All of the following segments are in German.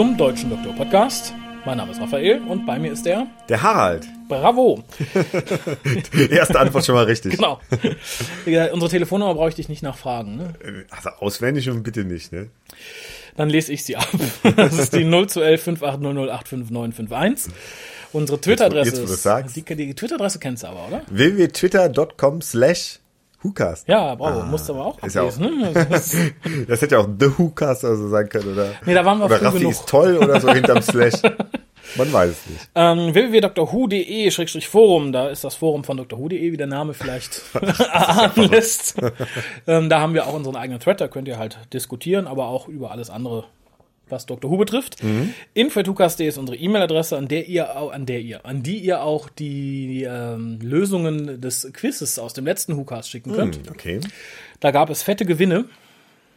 zum Deutschen Doktor Podcast. Mein Name ist Raphael und bei mir ist der. Der Harald. Bravo. Erste Antwort schon mal richtig. Genau. Unsere Telefonnummer brauche ich dich nicht nachfragen. Ne? Also auswendig und bitte nicht, ne? Dann lese ich sie ab. Das ist die 0211 5800 Unsere Twitter-Adresse. Die, die Twitter-Adresse kennst du aber, oder? www.twitter.com slash WhoCast. Ja, bravo. Musst du aber auch ist ja auch- ablesen. Ne? Das ist- Das hätte ja auch The WhoCast oder so sein können, oder? Nee, da waren wir oder früh Raffi genug. ist toll oder so hinterm Slash. Man weiß es nicht. Ähm, www.drhu.de-forum, da ist das Forum von drhu.de, wie der Name vielleicht erahnen lässt. ähm, da haben wir auch unseren eigenen Thread, da könnt ihr halt diskutieren, aber auch über alles andere, was Dr. Who betrifft. Mhm. Info.hucast.de ist unsere E-Mail-Adresse, an der ihr an der ihr, an die ihr auch die ähm, Lösungen des Quizzes aus dem letzten WhoCast schicken könnt. Hm, Okay. Da gab es fette Gewinne.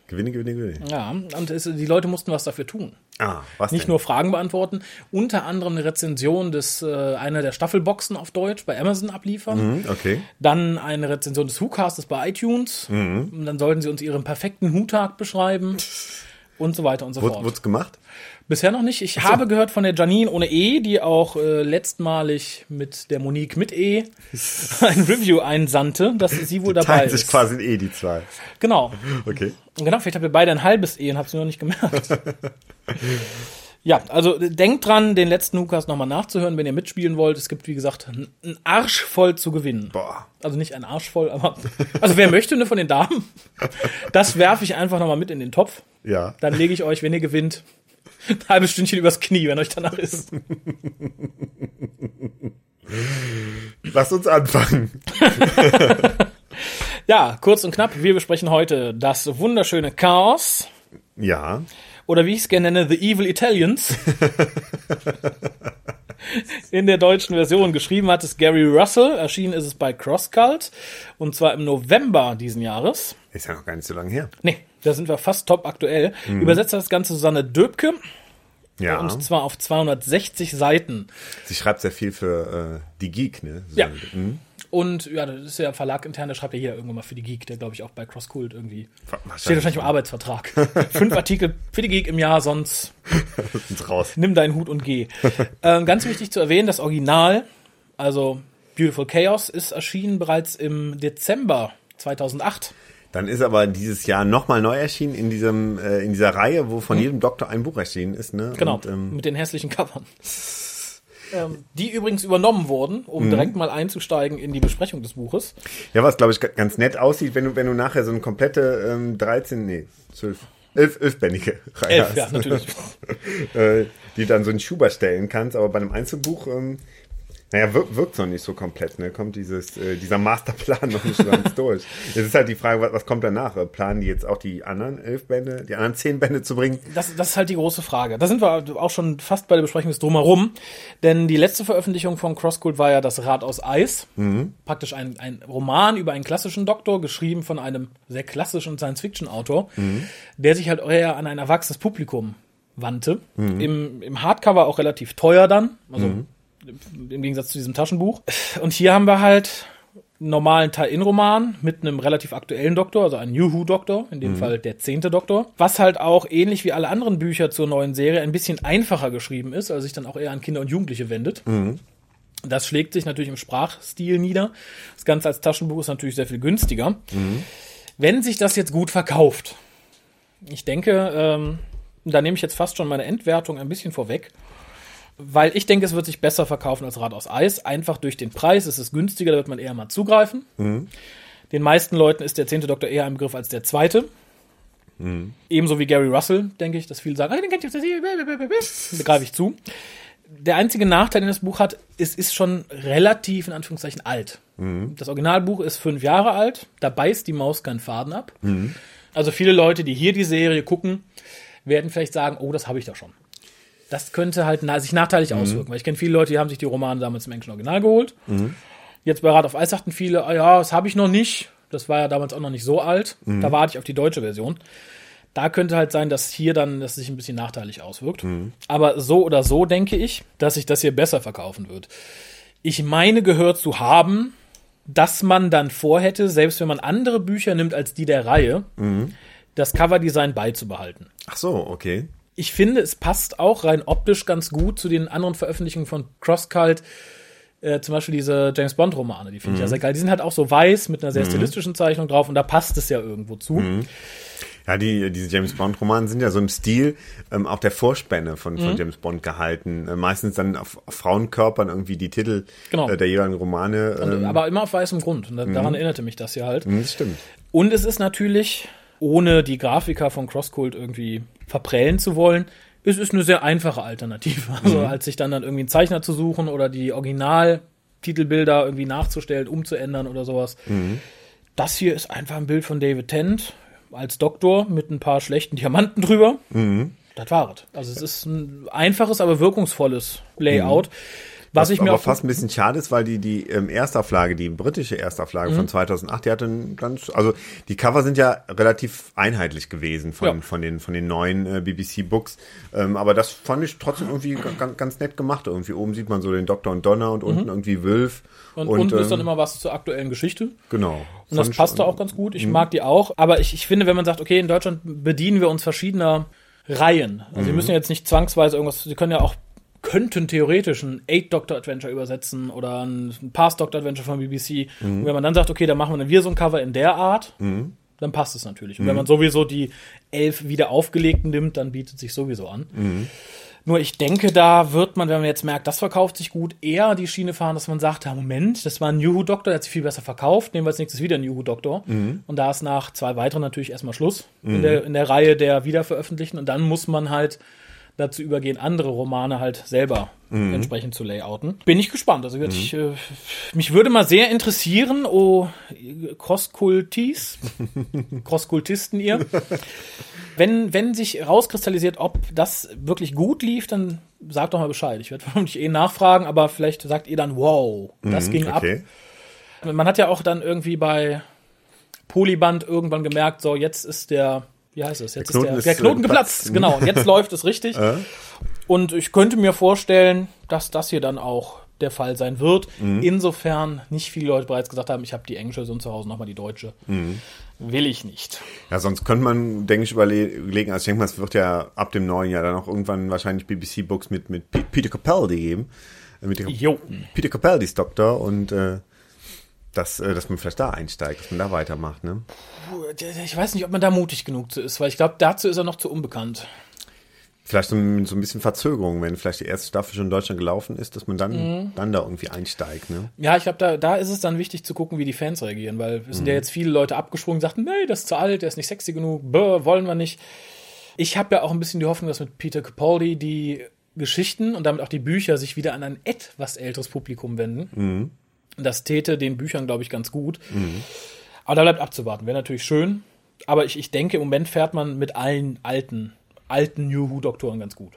Gewinne, gewinne, gewinne. Ja, und es, die Leute mussten was dafür tun. Ah, was Nicht denn? nur Fragen beantworten, unter anderem eine Rezension des äh, einer der Staffelboxen auf Deutsch bei Amazon abliefern. Hm, Okay. Dann eine Rezension des WhoCastes bei iTunes. Mhm. Und dann sollten sie uns ihren perfekten Hu-Tag beschreiben. Und so weiter und so Wurde, fort. wurd's gemacht? Bisher noch nicht. Ich habe gehört von der Janine ohne E, die auch äh, letztmalig mit der Monique mit E ein Review einsandte, dass sie wohl dabei Teilen sich ist. quasi in eh die zwei. Genau. Okay. Und Genau, vielleicht habt ihr beide ein halbes E und habt es nur noch nicht gemerkt. ja, also denkt dran, den letzten Lukas nochmal nachzuhören, wenn ihr mitspielen wollt. Es gibt, wie gesagt, ein ein Arsch voll zu gewinnen. Boah. Also nicht ein Arsch voll, aber. Also wer möchte, ne, von den Damen, das werfe ich einfach nochmal mit in den Topf. Ja. Dann lege ich euch, wenn ihr gewinnt, ein halbes Stündchen übers Knie, wenn euch danach ist. Lass uns anfangen. Ja, kurz und knapp, wir besprechen heute das wunderschöne Chaos. Ja. Oder wie ich es gerne nenne, The Evil Italians. In der deutschen Version geschrieben hat es Gary Russell, erschienen ist es bei CrossCult und zwar im November diesen Jahres. Ist ja noch gar nicht so lange her. Nee, da sind wir fast top aktuell. Übersetzt hat das Ganze Susanne Döbke Ja. und zwar auf 260 Seiten. Sie schreibt sehr viel für äh, die Geek, ne? So, Ja. hm? Und ja, das ist ja Verlag intern, der schreibt ja hier irgendwann mal für die Geek, der glaube ich auch bei CrossCult irgendwie. Steht wahrscheinlich im Arbeitsvertrag. Fünf Artikel für die Geek im Jahr, sonst raus. nimm deinen Hut und geh. ähm, ganz wichtig zu erwähnen, das Original, also Beautiful Chaos, ist erschienen bereits im Dezember 2008. Dann ist aber dieses Jahr nochmal neu erschienen in diesem äh, in dieser Reihe, wo von jedem Doktor ein Buch erschienen ist, ne? Genau, Und, ähm, mit den hässlichen Covern. Ähm, die übrigens übernommen wurden, um direkt mal einzusteigen in die Besprechung des Buches. ja, was glaube ich ga- ganz nett aussieht, wenn du wenn du nachher so eine komplette ähm, 13, nee, 12, 11, 11 bändige Reihe Elf, hast, ja, natürlich. äh, die dann so einen Schuber stellen kannst, aber bei einem Einzelbuch ähm, naja, wirkt, wirkt noch nicht so komplett, ne? Kommt dieses, äh, dieser Masterplan noch nicht so ganz durch. Jetzt ist halt die Frage, was, was kommt danach? Äh, Planen die jetzt auch die anderen elf Bände, die anderen zehn Bände zu bringen? Das, das ist halt die große Frage. Da sind wir auch schon fast bei der Besprechung des Drumherum. Denn die letzte Veröffentlichung von CrossCult war ja das Rad aus Eis. Praktisch ein, ein Roman über einen klassischen Doktor, geschrieben von einem sehr klassischen Science-Fiction-Autor, der sich halt eher an ein erwachsenes Publikum wandte. Im, Im Hardcover auch relativ teuer dann. Also im Gegensatz zu diesem Taschenbuch. Und hier haben wir halt einen normalen Tie-In-Roman mit einem relativ aktuellen Doktor, also ein New Who-Doktor, in dem Fall der zehnte Doktor, was halt auch ähnlich wie alle anderen Bücher zur neuen Serie ein bisschen einfacher geschrieben ist, also sich dann auch eher an Kinder und Jugendliche wendet. Das schlägt sich natürlich im Sprachstil nieder. Das Ganze als Taschenbuch ist natürlich sehr viel günstiger. Wenn sich das jetzt gut verkauft, ich denke, ähm, da nehme ich jetzt fast schon meine Endwertung ein bisschen vorweg, weil ich denke, es wird sich besser verkaufen als Rad aus Eis. Einfach durch den Preis es ist günstiger, da wird man eher mal zugreifen. Den meisten Leuten ist der zehnte Doktor eher ein Begriff als der zweite. Ebenso wie Gary Russell, denke ich, dass viele sagen, ah, den kennt ihr, da greife ich zu. Der einzige Nachteil, den das Buch hat, es ist schon relativ, in Anführungszeichen, alt. Das Originalbuch ist fünf Jahre alt, da beißt die Maus keinen Faden ab. Also viele Leute, die hier die Serie gucken, werden vielleicht sagen, oh, das habe ich doch schon. Das könnte halt na sich nachteilig auswirken, weil ich kenne viele Leute, die haben sich die Romane damals im englischen Original geholt. Jetzt bei Rat auf Eis sagten viele, ah ja, das habe ich noch nicht. Das war ja damals auch noch nicht so alt. Da warte ich auf die deutsche Version. Da könnte halt sein, dass hier dann das sich ein bisschen nachteilig auswirkt. Aber so oder so denke ich, dass sich das hier besser verkaufen wird. Ich meine gehört zu haben, dass man dann vorhätte, selbst wenn man andere Bücher nimmt als die der Reihe, das Coverdesign beizubehalten. Ach so, okay. Ich finde, es passt auch rein optisch ganz gut zu den anderen Veröffentlichungen von Crosscult. Äh, zum Beispiel diese James Bond Romane, die finde ich ja sehr geil. Die sind halt auch so weiß mit einer sehr stilistischen Zeichnung drauf und da passt es ja irgendwo zu. Ja, die, diese James Bond-Romanen sind ja so im Stil ähm, auch der Vorspänne von, von James Bond gehalten. Äh, meistens dann auf, auf Frauenkörpern irgendwie die Titel Genau. äh, der jeweiligen Romane. Ähm, Aber immer auf weißem Grund. Und da- daran erinnerte mich das ja halt. das stimmt. Und es ist natürlich, ohne die Grafiker von Crosscult irgendwie verprellen zu wollen, es ist eine sehr einfache Alternative. Also als sich dann dann irgendwie einen Zeichner zu suchen oder die Original-Titelbilder irgendwie nachzustellen, umzuändern oder sowas. Das hier ist einfach ein Bild von David Tennant als Doktor mit ein paar schlechten Diamanten drüber. Das war es. Also es ist ein einfaches, aber wirkungsvolles Layout. Was ich mir aber auch fast ein bisschen schade ist, weil die, die ähm, Erstauflage, die britische Erstauflage Mhm. von 2008, die hatte ein ganz, also die Cover sind ja relativ einheitlich gewesen von, Ja. von den, von den neuen äh, BBC-Books. Ähm, aber das fand ich trotzdem irgendwie ganz, ganz nett gemacht. Irgendwie oben sieht man so den Doktor und Donner und unten irgendwie Wilf. Mhm. und, unten ist dann ähm, immer was zur aktuellen Geschichte. Genau. Und das ich- passte auch ganz gut. Ich mag die auch. Aber ich, ich finde, wenn man sagt, okay, in Deutschland bedienen wir uns verschiedener Reihen. Also wir müssen ja jetzt nicht zwangsweise irgendwas, sie können ja auch, könnten theoretisch ein Eight-Doctor-Adventure übersetzen oder ein Past-Doctor-Adventure von BBC. Und wenn man dann sagt, okay, dann machen wir dann wir so ein Cover in der Art, dann passt es natürlich. Und wenn man sowieso die elf wieder aufgelegten nimmt, dann bietet sich sowieso an. Nur ich denke, da wird man, wenn man jetzt merkt, das verkauft sich gut, eher die Schiene fahren, dass man sagt, ja, Moment, das war ein New Who Doktor, der hat sich viel besser verkauft, nehmen wir als nächstes wieder einen New Who Doktor. Und da ist nach zwei weiteren natürlich erstmal Schluss in, der, in der Reihe der Wiederveröffentlichten. Und dann muss man halt dazu übergehen, andere Romane halt selber entsprechend zu layouten. Bin ich gespannt. Also ich, äh, mich würde mal sehr interessieren, oh Crosskultis, Crosskultisten ihr, wenn, wenn sich rauskristallisiert, ob das wirklich gut lief, dann sagt doch mal Bescheid. Ich werde vermutlich eh nachfragen, aber vielleicht sagt ihr dann, wow, das ging ab. Okay. Man hat ja auch dann irgendwie bei Polyband irgendwann gemerkt, so jetzt ist der, wie heißt es, jetzt Der ist Knoten der, ist, der Knoten äh, geplatzt, geplatzt. genau, und jetzt läuft es richtig. Und ich könnte mir vorstellen, dass das hier dann auch der Fall sein wird. Insofern nicht viele Leute bereits gesagt haben, ich habe die englische Version zu Hause, nochmal die deutsche. Will ich nicht. Ja, sonst könnte man, denke ich, überlegen, also ich denke mal, es wird ja ab dem neuen Jahr dann auch irgendwann wahrscheinlich BBC-Books mit, mit Peter Capaldi geben. Äh, Mit. Peter Capaldis Doktor und äh, dass, äh, dass man vielleicht da einsteigt, dass man da weitermacht, ne? Ich weiß nicht, ob man da mutig genug zu ist, weil ich glaube, dazu ist er noch zu unbekannt. Vielleicht so, ein- so ein bisschen Verzögerung, wenn vielleicht die erste Staffel schon in Deutschland gelaufen ist, dass man dann, Mhm. dann da irgendwie einsteigt, ne? Ja, ich glaube, da, da ist es dann wichtig zu gucken, wie die Fans reagieren, weil es sind ja jetzt viele Leute abgesprungen, sagten, nee, das ist zu alt, der ist nicht sexy genug, bäh, wollen wir nicht. Ich habe ja auch ein bisschen die Hoffnung, dass mit Peter Capaldi die Geschichten und damit auch die Bücher sich wieder an ein etwas älteres Publikum wenden. Das täte den Büchern, glaube ich, ganz gut. Aber da bleibt abzuwarten. Wäre natürlich schön. Aber ich, ich denke, im Moment fährt man mit allen alten, alten New Who-Doktoren ganz gut.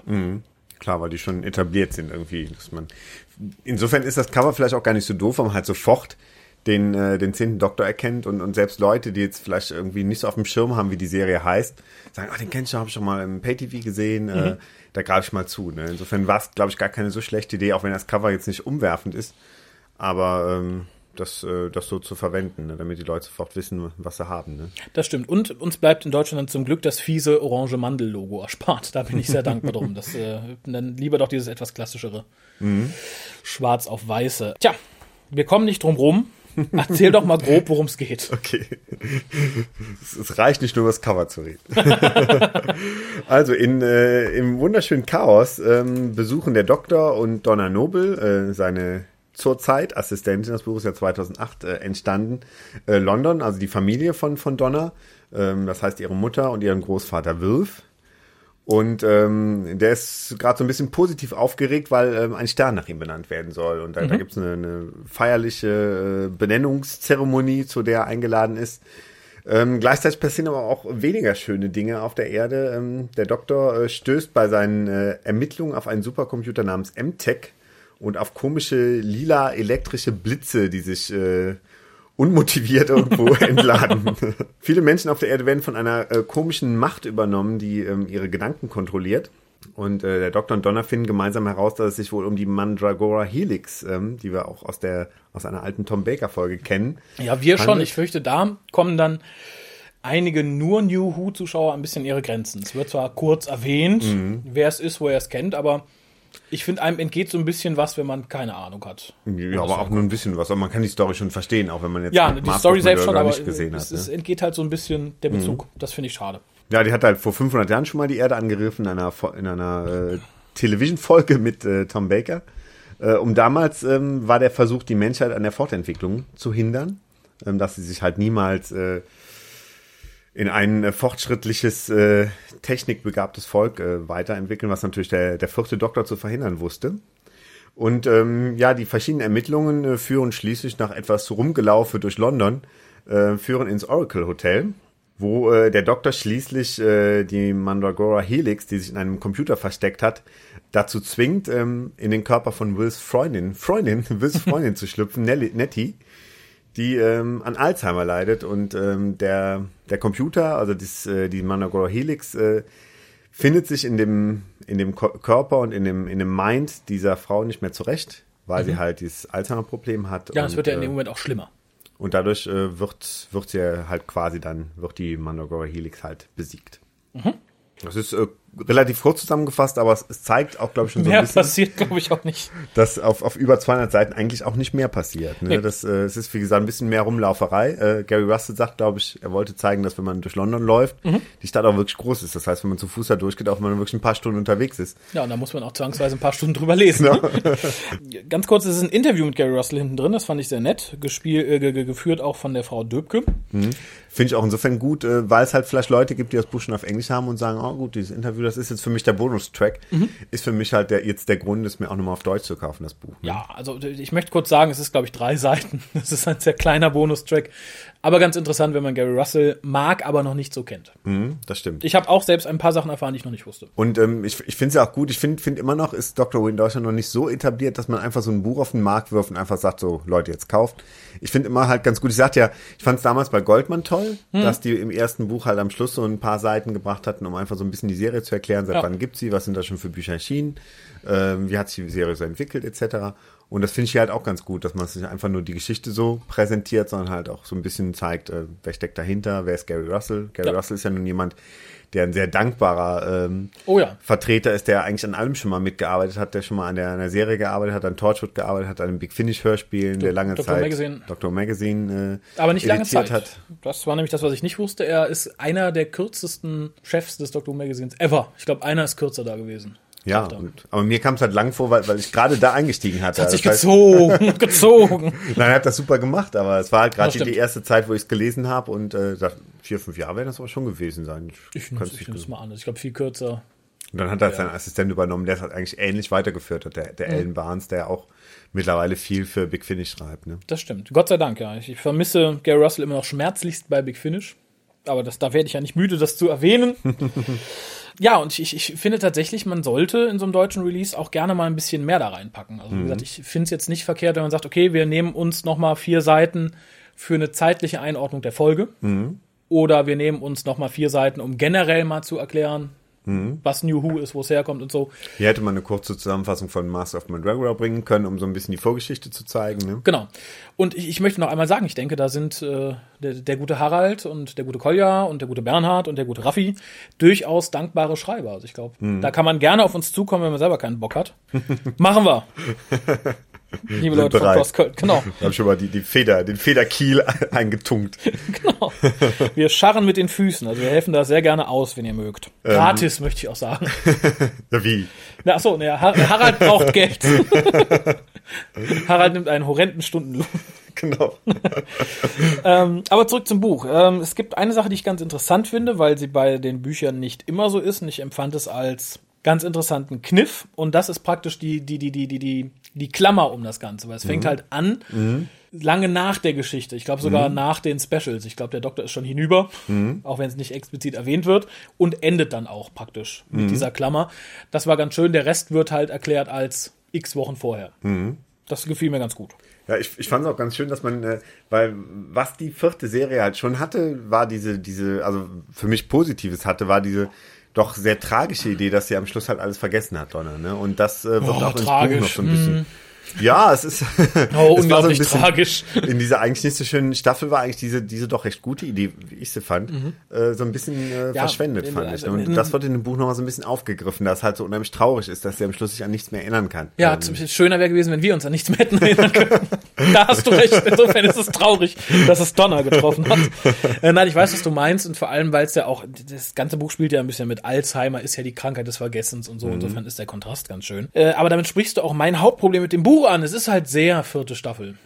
Klar, weil die schon etabliert sind irgendwie. Dass man Insofern ist das Cover vielleicht auch gar nicht so doof, weil man halt sofort den, äh, den zehnten Doktor erkennt und, und selbst Leute, die jetzt vielleicht irgendwie nicht so auf dem Schirm haben, wie die Serie heißt, sagen, ach, den kennst du, habe ich schon mal im Pay-TV gesehen, äh, da greife ich mal zu. Ne? Insofern war es, glaube ich, gar keine so schlechte Idee, auch wenn das Cover jetzt nicht umwerfend ist, aber ähm, das, äh, das so zu verwenden, ne? damit die Leute sofort wissen, was sie haben. Ne? Das stimmt. Und uns bleibt in Deutschland zum Glück das fiese orange Mandel-Logo erspart. Da bin ich sehr dankbar drum. Das, äh, dann lieber doch dieses etwas klassischere. Schwarz auf weiße. Tja, wir kommen nicht drum rum. Erzähl doch mal grob, worum es geht. Okay. es, es reicht nicht nur über das Cover zu reden. also in, äh, im wunderschönen Chaos ähm, besuchen der Doktor und Donna Noble, äh, seine zurzeit Assistentin, das Buch ist ja 2008 äh, entstanden, äh, London, also die Familie von, von Donna, ähm, das heißt ihre Mutter und ihren Großvater Wilf. Und ähm, der ist gerade so ein bisschen positiv aufgeregt, weil ähm, ein Stern nach ihm benannt werden soll. Und da, da gibt es eine, eine feierliche äh, Benennungszeremonie, zu der er eingeladen ist. Ähm, gleichzeitig passieren aber auch weniger schöne Dinge auf der Erde. Ähm, der Doktor äh, stößt bei seinen äh, Ermittlungen auf einen Supercomputer namens MTech und auf komische lila elektrische Blitze, die sich äh, unmotiviert irgendwo entladen. Viele Menschen auf der Erde werden von einer äh, komischen Macht übernommen, die ähm, ihre Gedanken kontrolliert. Und äh, der Doktor und Donner finden gemeinsam heraus, dass es sich wohl um die Mandragora Helix, ähm, die wir auch aus der aus einer alten Tom Baker Folge kennen. Ja, wir schon. handelt. Ich fürchte, da kommen dann einige nur New Who-Zuschauer ein bisschen ihre Grenzen. Es wird zwar kurz erwähnt, Mhm. wer es ist, wo er es kennt, aber ich finde, einem entgeht so ein bisschen was, wenn man keine Ahnung hat. Ja, aber auch nur ein bisschen was. Aber man kann die Story schon verstehen, auch wenn man jetzt Ja, die Master Story selbst schon, aber nicht gesehen es, hat. Ne? es entgeht halt so ein bisschen der Bezug. Das finde ich schade. Ja, die hat halt vor 500 Jahren schon mal die Erde angegriffen in einer, in einer äh, Television-Folge mit äh, Tom Baker. Äh, um damals ähm, war der Versuch, die Menschheit an der Fortentwicklung zu hindern, ähm, dass sie sich halt niemals äh, in ein äh, fortschrittliches, äh, technikbegabtes Volk äh, weiterentwickeln, was natürlich der, der vierte Doktor zu verhindern wusste. Und ähm, ja, die verschiedenen Ermittlungen äh, führen schließlich nach etwas Rumgelaufe durch London, äh, führen ins Oracle Hotel, wo äh, der Doktor schließlich äh, die Mandragora Helix, die sich in einem Computer versteckt hat, dazu zwingt, ähm, in den Körper von Wills Freundin, Freundin, Wills Freundin zu schlüpfen, Nelly, Nettie, die ähm, an Alzheimer leidet und ähm, der, der Computer, also das, äh, die Mandragora Helix, äh, findet sich in dem, in dem Ko- Körper und in dem, in dem Mind dieser Frau nicht mehr zurecht, weil sie halt dieses Alzheimer-Problem hat. Mhm. Ja, und, wird ja in dem äh, Moment auch schlimmer. und dadurch äh, wird, wird sie halt quasi dann, wird die Mandragora Helix halt besiegt. Mhm. Das ist äh, relativ kurz zusammengefasst, aber es, es zeigt auch, glaube ich, schon so ein Mehr bisschen, passiert, glaube ich, auch nicht. dass auf, auf über 200 Seiten eigentlich auch nicht mehr passiert. Ne? Nee. Das, äh, es ist, wie gesagt, ein bisschen mehr Rumlauferei. Äh, Gary Russell sagt, glaube ich, er wollte zeigen, dass wenn man durch London läuft, Mhm. die Stadt auch wirklich groß ist. Das heißt, wenn man zu Fuß da durchgeht, auch wenn man wirklich ein paar Stunden unterwegs ist. Ja, und da muss man auch zwangsweise ein paar Stunden drüber lesen. Ne? Ganz kurz, es ist ein Interview mit Gary Russell hinten drin, das fand ich sehr nett. Gespielt, äh, ge- ge- geführt auch von der Frau Döbke. Finde ich auch insofern gut, äh, weil es halt vielleicht Leute gibt, die das Buch schon auf Englisch haben und sagen, oh gut, dieses Interview, das ist jetzt für mich der Bonustrack. Mhm. Ist für mich halt der, jetzt der Grund, es mir auch nochmal auf Deutsch zu kaufen, das Buch. Ne? Ja, also ich möchte kurz sagen, es ist, glaube ich, drei Seiten. Es ist ein sehr kleiner Bonustrack. Aber ganz interessant, wenn man Gary Russell mag, aber noch nicht so kennt. Mhm, das stimmt. Ich habe auch selbst ein paar Sachen erfahren, die ich noch nicht wusste. Und ähm, ich, ich finde es ja auch gut. Ich finde find immer noch, ist Dr. Who in Deutschland noch nicht so etabliert, dass man einfach so ein Buch auf den Markt wirft und einfach sagt, so Leute, jetzt kauft. Ich finde immer halt ganz gut. Ich sagte ja, ich fand es damals bei Goldman toll, Hm. dass die im ersten Buch halt am Schluss so ein paar Seiten gebracht hatten, um einfach so ein bisschen die Serie zu erklären. Seit Ja. wann gibt's sie? Was sind da schon für Bücher erschienen? Ähm, wie hat sich die Serie so entwickelt, etc. Und das finde ich hier halt auch ganz gut, dass man sich nicht einfach nur die Geschichte so präsentiert, sondern halt auch so ein bisschen zeigt, äh, wer steckt dahinter, wer ist Gary Russell. Gary Ja. Russell ist ja nun jemand, der ein sehr dankbarer ähm, Oh ja. Vertreter ist, der eigentlich an allem schon mal mitgearbeitet hat, der schon mal an der, an der Serie gearbeitet hat, an Torchwood gearbeitet hat, an den Big Finish Hörspielen, der lange Dr. Zeit Magazine. Dr. Magazine äh, Aber nicht lange Zeit. hat. Das war nämlich das, was ich nicht wusste. Er ist einer der kürzesten Chefs des Dr. Who Magazins ever. Ich glaube, einer ist kürzer da gewesen. Ja, er. aber mir kam es halt lang vor, weil, weil ich gerade da eingestiegen hatte. Hat sich Das heißt, gezogen, gezogen. Nein, er hat das super gemacht, aber es war halt gerade Das die, die erste Zeit, wo ich es gelesen habe und äh, dachte, vier, fünf Jahre werden das aber schon gewesen sein. Ich kann's nehme nicht es mal an. Ich glaube, viel kürzer. Und dann hat er seinen Assistent übernommen, der es halt eigentlich ähnlich weitergeführt hat, der, der Alan Barnes, der auch mittlerweile viel für Big Finish schreibt. Ne? Das stimmt. Gott sei Dank, ja. Ich, ich vermisse Gary Russell immer noch schmerzlichst bei Big Finish. Aber das, da werde ich ja nicht müde, das zu erwähnen. ja, und ich, ich finde tatsächlich, man sollte in so einem deutschen Release auch gerne mal ein bisschen mehr da reinpacken. Also, wie gesagt, ich finde es jetzt nicht verkehrt, wenn man sagt, okay, wir nehmen uns noch mal vier Seiten für eine zeitliche Einordnung der Folge. Oder wir nehmen uns noch mal vier Seiten, um generell mal zu erklären, was New Who ist, wo es herkommt und so. Hier hätte man eine kurze Zusammenfassung von Master of Mandragora bringen können, um so ein bisschen die Vorgeschichte zu zeigen. Ne? Genau. Und ich, ich möchte noch einmal sagen, ich denke, da sind äh, der, der gute Harald und der gute Kolja und der gute Bernhard und der gute Raffi durchaus dankbare Schreiber. Also ich glaube, da kann man gerne auf uns zukommen, wenn man selber keinen Bock hat. Machen wir. Liebe Leute von bereit. Cross Köln. Genau, Ich habe schon mal die, die Feder, den Federkiel eingetunkt. genau. Wir scharren mit den Füßen. Also wir helfen da sehr gerne aus, wenn ihr mögt. Gratis, möchte ich auch sagen. Ja, wie? Na, ach so, ne, Har Harald braucht Geld. Harald nimmt einen horrenden Stundenlohn. Genau. Ähm, aber zurück zum Buch. Ähm, es gibt eine Sache, die ich ganz interessant finde, weil sie bei den Büchern nicht immer so ist. Und ich empfand es als ganz interessanten Kniff. Und das ist praktisch die, die, die, die, die, die, die Klammer um das Ganze. Weil es fängt halt an, lange nach der Geschichte. Ich glaube sogar nach den Specials. Ich glaube, der Doktor ist schon hinüber, auch wenn es nicht explizit erwähnt wird. Und endet dann auch praktisch mit dieser Klammer. Das war ganz schön. Der Rest wird halt erklärt als x Wochen vorher. Das gefiel mir ganz gut. Ja, ich, ich fand es auch ganz schön, dass man, äh, weil was die vierte Serie halt schon hatte, war diese, diese, also für mich Positives hatte, war diese doch sehr tragische Idee, dass sie am Schluss halt alles vergessen hat, Donna, ne? Und das äh, wird Oh, auch ins tragisch. Buch noch so ein bisschen. Ja, es ist. Oh, es war so ein unglaublich bisschen- tragisch. In dieser eigentlich nicht so schönen Staffel war eigentlich diese, diese doch recht gute Idee, wie ich sie fand, äh, so ein bisschen äh, Mhm. Ja, verschwendet, in- fand ich. Und in- das wird in dem Buch nochmal so ein bisschen aufgegriffen, dass es halt so unheimlich traurig ist, dass sie am Schluss sich an nichts mehr erinnern kann. Ja, Ähm, schöner wäre gewesen, wenn wir uns an nichts mehr hätten erinnern können. da hast du recht. Insofern ist es traurig, dass es Donner getroffen hat. Äh, nein, ich weiß, was du meinst und vor allem, weil es ja auch, das ganze Buch spielt ja ein bisschen mit Alzheimer, ist ja die Krankheit des Vergessens und so. Insofern ist der Kontrast ganz schön. Äh, aber damit sprichst du auch mein Hauptproblem mit dem Buch an. Es ist halt sehr vierte Staffel.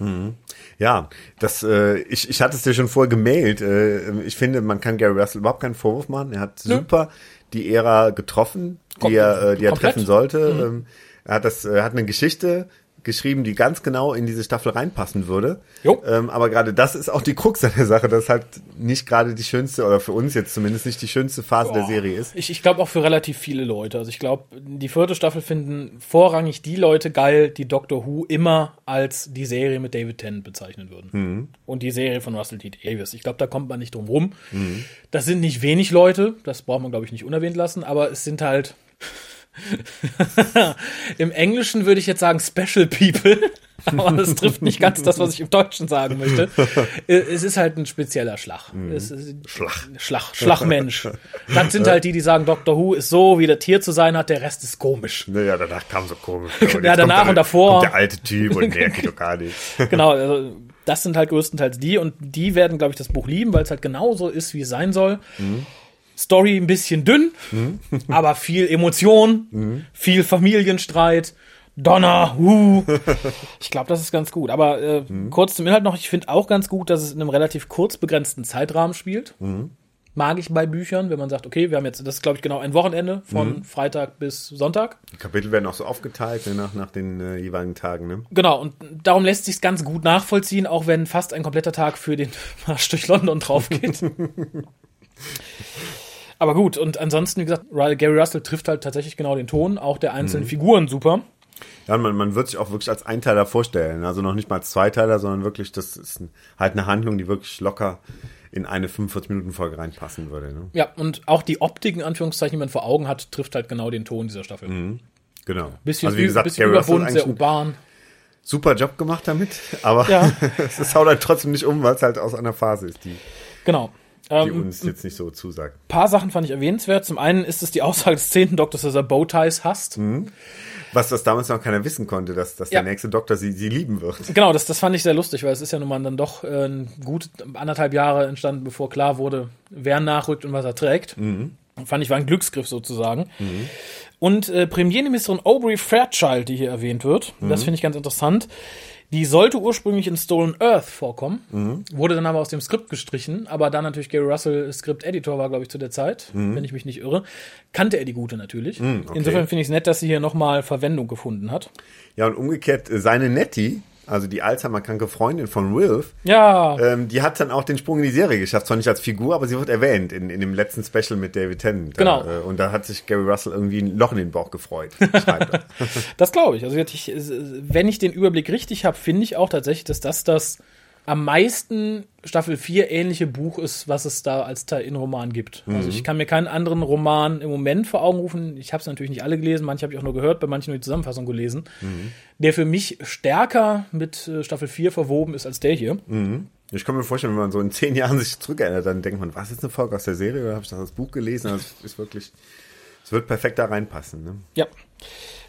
Ja, das, äh, ich, ich hatte es dir schon vorher gemailt. Äh, ich finde, man kann Gary Russell überhaupt keinen Vorwurf machen. Er hat super die Ära getroffen, die Kom- er, äh, die er komplett. treffen sollte. Ähm, er hat das, er hat eine Geschichte geschrieben, die ganz genau in diese Staffel reinpassen würde. Jo. Ähm, aber gerade das ist auch die Krux an der Sache, dass halt nicht gerade die schönste, oder für uns jetzt zumindest nicht die schönste Phase der Serie ist. Ich, ich glaube auch für relativ viele Leute. Also ich glaube, die vierte Staffel finden vorrangig die Leute geil, die Doctor Who immer als die Serie mit David Tennant bezeichnen würden. Mhm. Und die Serie von Russell T. Davies. Ich glaube, da kommt man nicht drum rum. Das sind nicht wenig Leute, das braucht man, glaube ich, nicht unerwähnt lassen, aber es sind halt. Im Englischen würde ich jetzt sagen Special People, aber das trifft nicht ganz das, was ich im Deutschen sagen möchte. Äh, Es ist halt ein spezieller Schlag. Es ist Mhm. Schlag. Schlag, Schlagmensch. Das sind halt die, die sagen, Doctor Who ist so, wie das Tier zu sein hat, der Rest ist komisch. Naja, danach kam so komisch. Ja, danach und davor. Der alte Typ und der geht doch gar nicht. Genau, also das sind halt größtenteils die und die werden, glaube ich, das Buch lieben, weil es halt genauso ist, wie es sein soll. Story ein bisschen dünn, aber viel Emotion, viel Familienstreit, Donner, hu. Ich glaube, das ist ganz gut. Aber äh, kurz zum Inhalt noch, ich finde auch ganz gut, dass es in einem relativ kurz begrenzten Zeitrahmen spielt. Mag ich bei Büchern, wenn man sagt, okay, wir haben jetzt, das ist, glaube ich, genau ein Wochenende von Freitag bis Sonntag. Die Kapitel werden auch so aufgeteilt ne, nach, nach den äh, jeweiligen Tagen. Ne? Genau, und darum lässt sich ganz gut nachvollziehen, auch wenn fast ein kompletter Tag für den Marsch durch London drauf geht. Aber gut, und ansonsten, wie gesagt, Ry- Gary Russell trifft halt tatsächlich genau den Ton, auch der einzelnen Figuren super. Ja, man, man wird sich auch wirklich als Einteiler vorstellen. Also noch nicht mal als Zweiteiler, sondern wirklich, das ist ein, halt eine Handlung, die wirklich locker in eine 45-Minuten-Folge reinpassen würde. Ne? Ja, und auch die Optik, in Anführungszeichen, die man vor Augen hat, trifft halt genau den Ton dieser Staffel. Genau. Bisschen, also wie gesagt, bisschen Gary überbunt, sehr urban. super Job gemacht damit, aber Ja. es haut halt trotzdem nicht um, weil es halt aus einer Phase ist, die, Genau. Die Ähm, uns jetzt nicht so zusagt. paar Sachen fand ich erwähnenswert. Zum einen ist es die Aussage des zehnten Doktors, dass er Bowties hasst. Was das damals noch keiner wissen konnte, dass, dass Ja. der nächste Doktor sie, sie lieben wird. Genau, das, das fand ich sehr lustig, weil es ist ja nun mal dann doch äh, gut anderthalb Jahre entstanden, bevor klar wurde, wer nachrückt und was er trägt. Fand ich war ein Glücksgriff sozusagen. Und äh, Premierministerin Aubrey Fairchild, die hier erwähnt wird, das finde ich ganz interessant. Die sollte ursprünglich in Stolen Earth vorkommen, wurde dann aber aus dem Skript gestrichen, aber da natürlich Gary Russell Skript-Editor war, glaube ich, zu der Zeit, wenn ich mich nicht irre, kannte er die Gute natürlich. okay. Insofern finde ich es nett, dass sie hier nochmal Verwendung gefunden hat. Ja, und umgekehrt, äh, seine Nettie, also die Alzheimer-kranke Freundin von Wilf, Ja, ähm, die hat dann auch den Sprung in die Serie geschafft. Zwar nicht als Figur, aber sie wird erwähnt in, in dem letzten Special mit David Tennant. Genau. Äh, und da hat sich Gary Russell irgendwie ein Loch in den Bauch gefreut. er. Das glaube ich. Also ich, wenn ich den Überblick richtig habe, finde ich auch tatsächlich, dass das das am meisten Staffel 4 ähnliche Buch ist, was es da als Teil-In-Roman gibt. Also ich kann mir keinen anderen Roman im Moment vor Augen rufen. Ich habe es natürlich nicht alle gelesen, manche habe ich auch nur gehört, bei manchen nur die Zusammenfassung gelesen, der für mich stärker mit äh, Staffel 4 verwoben ist als der hier. Ich kann mir vorstellen, wenn man so in zehn Jahren sich zurückerinnert, dann denkt man, was ist eine Folge aus der Serie? Oder habe ich das Buch gelesen? Das ist wirklich, es wird perfekt da reinpassen. Ne? Ja.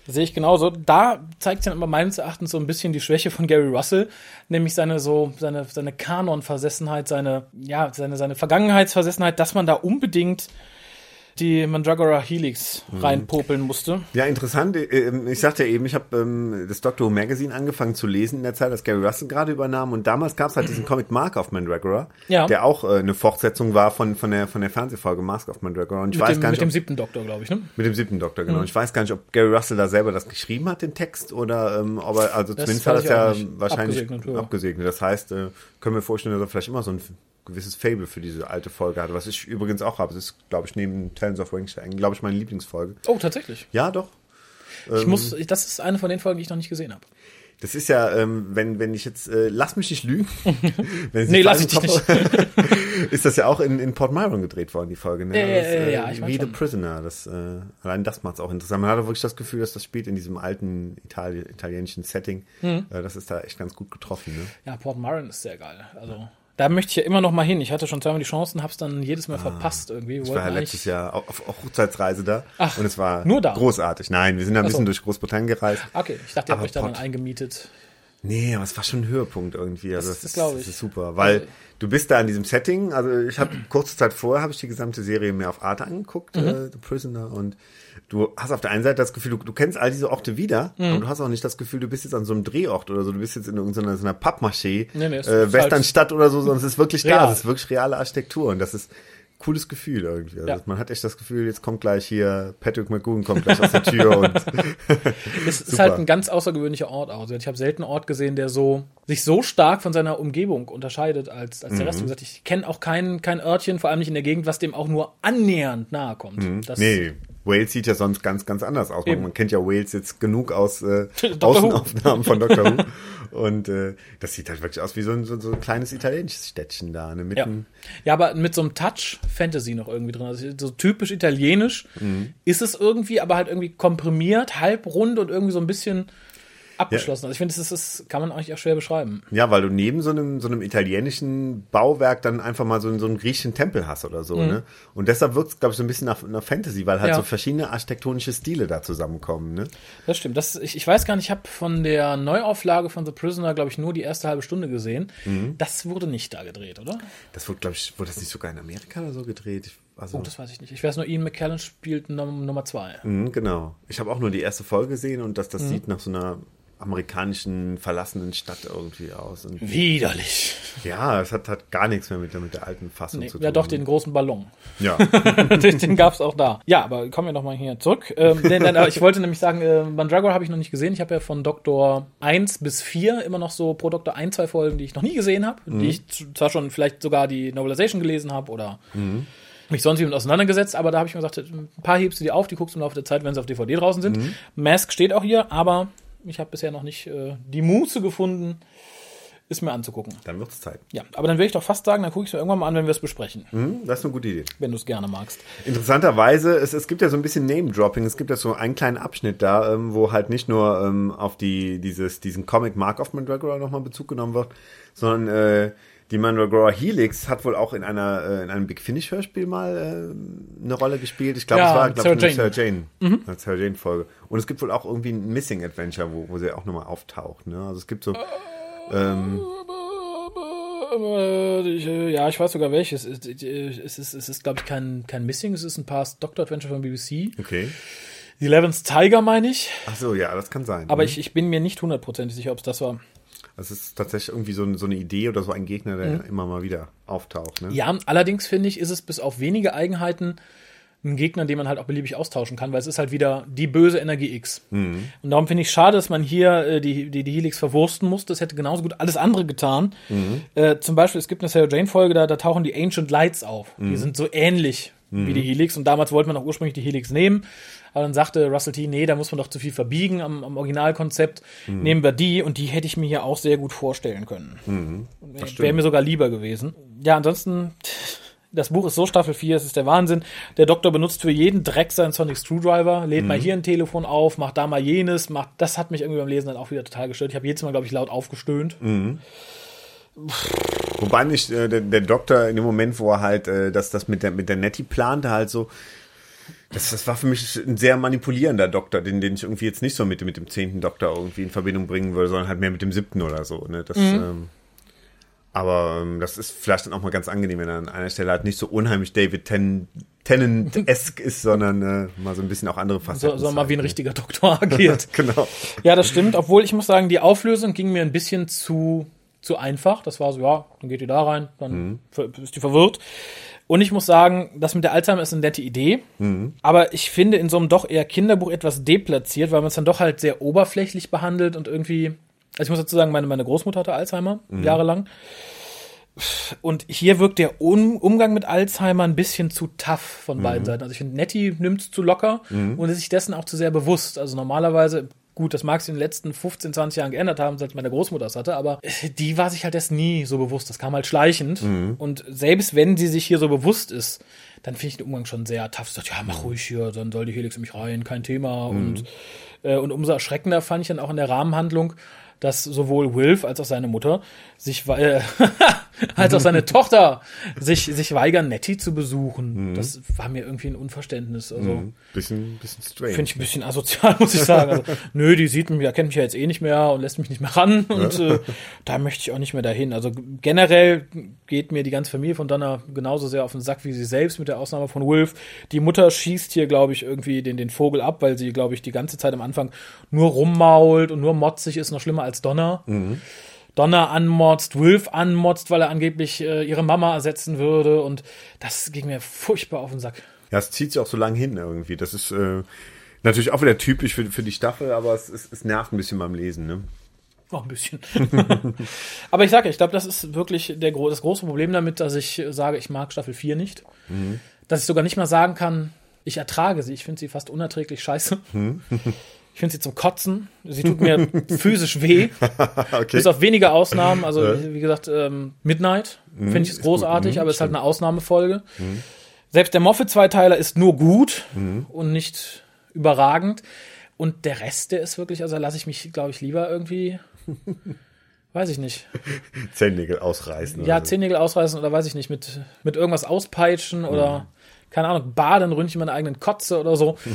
Sehe ich genauso. Da zeigt sich dann aber meines Erachtens so ein bisschen die Schwäche von Gary Russell, nämlich seine so, seine, seine Kanon-Versessenheit, seine, ja, seine, seine Vergangenheitsversessenheit, dass man da unbedingt die Mandragora Helix reinpopeln musste. Ja, interessant. äh, Ich sagte ja eben, ich habe ähm, das Doctor Who Magazine angefangen zu lesen in der Zeit, als Gary Russell gerade übernahm. Und damals gab es halt diesen Comic Mark of Mandragora, Ja. der auch äh, eine Fortsetzung war von, von, der, von der Fernsehfolge Mask of Mandragora. Und ich Mit weiß dem, gar mit nicht, dem ob, siebten Doktor, glaube ich, ne? mit dem siebten Doktor, genau. Und Ich weiß gar nicht, ob Gary Russell da selber das geschrieben hat, den Text, oder ähm, ob er, also zumindest hat er das ja wahrscheinlich Abgesegnet, abgesegnet. Das heißt, äh, können wir vorstellen, dass er vielleicht immer so ein gewisses Fable für diese alte Folge hatte, was ich übrigens auch habe. Das ist, glaube ich, neben Talents of Wings, glaube ich, meine Lieblingsfolge. Oh, tatsächlich. Ja, doch. Ich muss, ich, das ist eine von den Folgen, die ich noch nicht gesehen habe. Das ist ja, ähm, wenn, wenn ich jetzt, äh, lass mich nicht lügen. wenn Nee, lass ich dich nicht. ist das ja auch in, in Port Myron gedreht worden, die Folge, ne? Ja, ja, das, ja, ja, ich mein Wie The schon. Prisoner. Das, äh, allein das macht es auch interessant. Man hat auch wirklich das Gefühl, dass das spielt in diesem alten Itali italienischen Setting. Mhm. Äh, das ist da echt ganz gut getroffen, ne? Ja, Port Myron ist sehr geil. Also da möchte ich ja immer noch mal hin. Ich hatte schon zweimal die Chancen, hab's dann jedes Mal verpasst irgendwie. Wir Ah. Ich war ja letztes Jahr auf, auf, Hochzeitsreise da Ach, und es war nur da? großartig. Nein, wir sind da ein so. bisschen durch Großbritannien gereist. Okay, ich dachte, ihr habt euch da dann eingemietet. Nee, aber es war schon ein Höhepunkt irgendwie. Also Das- das, das ist, das ist super, weil Also- du bist da in diesem Setting. Also ich habe kurze Zeit vorher habe ich die gesamte Serie mir auf Arte angeguckt, Mhm. äh, The Prisoner, und du hast auf der einen Seite das Gefühl, du, du kennst all diese Orte wieder, Mhm. aber du hast auch nicht das Gefühl, du bist jetzt an so einem Drehort oder so. Du bist jetzt in irgendeiner so einer Pappmaché Nee, nee, äh, ist Westernstadt oder so, sondern es ist wirklich Real. da. Es ist wirklich reale Architektur und das ist cooles Gefühl irgendwie. Also Ja. Man hat echt das Gefühl, jetzt kommt gleich hier Patrick McGoon kommt gleich aus der Tür und Es ist halt ein ganz außergewöhnlicher Ort auch. Also Ich habe selten einen Ort gesehen, der so sich so stark von seiner Umgebung unterscheidet als, als der Mhm. Rest. Wie gesagt, ich kenne auch kein, kein Örtchen, vor allem nicht in der Gegend, was dem auch nur annähernd nahe kommt. Das, Mhm. Nee, Wales sieht ja sonst ganz, ganz anders aus. Man, man kennt ja Wales jetzt genug aus äh. Außenaufnahmen von Dr. Who. Und äh, das sieht halt wirklich aus wie so ein, so, so ein kleines italienisches Städtchen da, ne? Ja. Mitten. ja, aber mit so einem Touch Fantasy noch irgendwie drin. Also so typisch italienisch Mhm. ist es irgendwie, aber halt irgendwie komprimiert, halbrund und irgendwie so ein bisschen abgeschlossen. Also ich finde, das ist, kann man eigentlich auch schwer beschreiben. Ja, weil du neben so einem, so einem italienischen Bauwerk dann einfach mal so, einen- so einen griechischen Tempel hast oder so, ne? Und deshalb wirkt es, glaube ich, so ein bisschen nach, nach Fantasy, weil halt Mhm. Ja. so verschiedene architektonische Stile da zusammenkommen, ne? Das stimmt. Das, ich, ich weiß gar nicht, ich habe von der Neuauflage von The Prisoner, glaube ich, nur die erste halbe Stunde gesehen. Mhm. Das wurde nicht da gedreht, oder? Das wurde, glaube ich, wurde das nicht sogar in Amerika oder so gedreht? Also, Oh, das weiß ich nicht. Ich weiß nur, Ian McKellen spielt Num Nummer zwei. Mhm, genau. Ich habe auch nur die erste Folge gesehen und das, Mhm. das sieht nach so einer amerikanischen verlassenen Stadt irgendwie aus. Und Widerlich. ja, es hat, hat gar nichts mehr mit der, mit der alten Fassung Nee, zu tun. ja, doch, den großen Ballon. Ja, den den gab es auch da. Ja, aber kommen wir nochmal hier zurück. Ähm, denn, denn, ich wollte nämlich sagen, äh, Mandragora habe ich noch nicht gesehen. Ich habe ja von Doktor 1 bis 4 immer noch so pro Doktor 1, zwei Folgen, die ich noch nie gesehen habe. Die ich zwar schon vielleicht sogar die Novelization gelesen habe oder mich sonst mit auseinandergesetzt, aber da habe ich mir gesagt, ein paar hebst du die auf, die guckst du im Laufe der Zeit, wenn sie auf DVD draußen sind. Mask steht auch hier, aber ich habe bisher noch nicht äh, die Muße gefunden, es mir anzugucken. dann wird es Zeit. Ja, aber dann will ich doch fast sagen, dann gucke ich es mir irgendwann mal an, wenn wir es besprechen, Hm, das ist eine gute Idee. wenn du es gerne magst. Interessanterweise, es, es gibt ja so ein bisschen Name-Dropping. Es gibt ja so einen kleinen Abschnitt da, ähm, wo halt nicht nur ähm, auf die, dieses, diesen Comic Mark of Mandragora nochmal Bezug genommen wird, sondern äh, die Mandragora Helix hat wohl auch in einer äh, in einem Big Finish Hörspiel mal äh, eine Rolle gespielt. Ich glaube, Ja, es war glaub, Sarah Jane. Sarah Jane, eine Sarah Jane Folge. Und es gibt wohl auch irgendwie ein Missing Adventure, wo, wo sie auch nochmal auftaucht. Ne? Also es gibt so ähm, Äh, äh, Ja, ich weiß sogar welches. Es ist, es ist, es ist glaube ich, kein, kein Missing, es ist ein Past Doctor Adventure von BBC. okay. The Eleventh Tiger, meine ich. Ach so, ja, das kann sein. Aber Mhm. ich, ich bin mir nicht hundertprozentig sicher, ob es das war. Das ist tatsächlich irgendwie so, so eine Idee oder so ein Gegner, der immer mal wieder auftaucht. Ne? Mhm. Ja, allerdings finde ich, ist es bis auf wenige Eigenheiten ein Gegner, den man halt auch beliebig austauschen kann, weil es ist halt wieder die böse Energie X. Mhm. Und darum finde ich schade, dass man hier äh, die, die, die Helix verwursten muss. Das hätte genauso gut alles andere getan. Mhm. Äh, zum Beispiel, es gibt eine Sarah Jane-Folge, da, da tauchen die Ancient Lights auf. Mhm. Die sind so ähnlich wie die Helix. Und damals wollte man auch ursprünglich die Helix nehmen. Aber dann sagte Russell T., nee, da muss man doch zu viel verbiegen am, am Originalkonzept. Mhm. Nehmen wir die und die hätte ich mir hier auch sehr gut vorstellen können. Mhm. Wäre mir sogar lieber gewesen. Ja, ansonsten, das Buch ist so Staffel 4, es ist der Wahnsinn. Der Doktor benutzt für jeden Dreck seinen Sonic Screwdriver, lädt mal hier ein Telefon auf, macht da mal jenes, macht, das hat mich irgendwie beim Lesen dann auch wieder total gestört. Ich habe jedes Mal, glaube ich, laut aufgestöhnt. Wobei nicht äh, der, der Doktor in dem Moment, wo er halt äh, das, das mit der, mit der Nettie plante, halt so. Das, das war für mich ein sehr manipulierender Doktor, den, den ich irgendwie jetzt nicht so mit, dem- mit dem zehnten Doktor irgendwie in Verbindung bringen würde, sondern halt mehr mit dem siebten oder so. Ne? Das, ähm, aber ähm, das ist vielleicht dann auch mal ganz angenehm, wenn er an einer Stelle halt nicht so unheimlich David Ten, Tennant-esk ist, sondern äh, mal so ein bisschen auch andere So, Facetten. so mal wie ein zeigt, richtiger Doktor agiert. ne? Genau. Ja, das stimmt. Obwohl ich muss sagen, die Auflösung ging mir ein bisschen zu, zu einfach. Das war so, ja, dann geht die da rein, dann ver- ist die verwirrt. Und ich muss sagen, das mit der Alzheimer ist eine nette Idee. Aber ich finde in so einem doch eher Kinderbuch etwas deplatziert, weil man es dann doch halt sehr oberflächlich behandelt und irgendwie. Also ich muss dazu sagen, meine, meine Großmutter hatte Alzheimer jahrelang. Und hier wirkt der um Umgang mit Alzheimer ein bisschen zu tough von beiden Seiten. Also ich finde, Nettie nimmt es zu locker und ist sich dessen auch zu sehr bewusst. Also normalerweise Gut, das mag sich in den letzten 15, 20 Jahren geändert haben, seit meine Großmutter es hatte, aber die war sich halt erst nie so bewusst. Das kam halt schleichend. Und selbst wenn sie sich hier so bewusst ist, dann finde ich den Umgang schon sehr tough. Sie sagt, ja, mach ruhig hier, dann soll die Helix in mich rein, kein Thema. Und, äh, und umso erschreckender fand ich dann auch in der Rahmenhandlung, dass sowohl Wilf als auch seine Mutter sich, äh, als auch seine Tochter sich, sich weigern, Nettie zu besuchen. Das war mir irgendwie ein Unverständnis. Also, Bisschen, bisschen strange. Finde ich ein bisschen asozial, muss ich sagen. Also, nö, die sieht mich, erkennt mich ja jetzt eh nicht mehr und lässt mich nicht mehr ran. Und äh, da möchte ich auch nicht mehr dahin. Also generell geht mir die ganze Familie von Donna genauso sehr auf den Sack wie sie selbst, mit der Ausnahme von Wolf. Die Mutter schießt hier, glaube ich, irgendwie den, den Vogel ab, weil sie, glaube ich, die ganze Zeit am Anfang nur rummault und nur motzig ist, noch schlimmer als Donna. Donner anmotzt, Wolf anmotzt, weil er angeblich äh, ihre Mama ersetzen würde. Und das ging mir furchtbar auf den Sack. Ja, es zieht sich auch so lang hin irgendwie. Das ist äh, natürlich auch wieder typisch für, für die Staffel, aber es, es, es nervt ein bisschen beim Lesen, ne? Noch ein bisschen. Aber ich sage, ich glaube, das ist wirklich der, das große Problem damit, dass ich sage, ich mag Staffel 4 nicht. Dass ich sogar nicht mal sagen kann, ich ertrage sie. Ich finde sie fast unerträglich scheiße. Ich finde sie zum Kotzen. Sie tut mir physisch weh. okay. Bis auf wenige Ausnahmen. Also, wie gesagt, ähm, Midnight finde ich es großartig, aber es ist halt eine Ausnahmefolge. Selbst der Moffat-Zweiteiler ist nur gut und nicht überragend. Und der Rest, der ist wirklich, also da lasse ich mich, glaube ich, lieber irgendwie, weiß ich nicht. Zehennägel ausreißen. Ja, oder so. Zehennägel ausreißen oder weiß ich nicht, mit, mit irgendwas auspeitschen oder, keine Ahnung, baden, rüntchen meine eigenen Kotze oder so.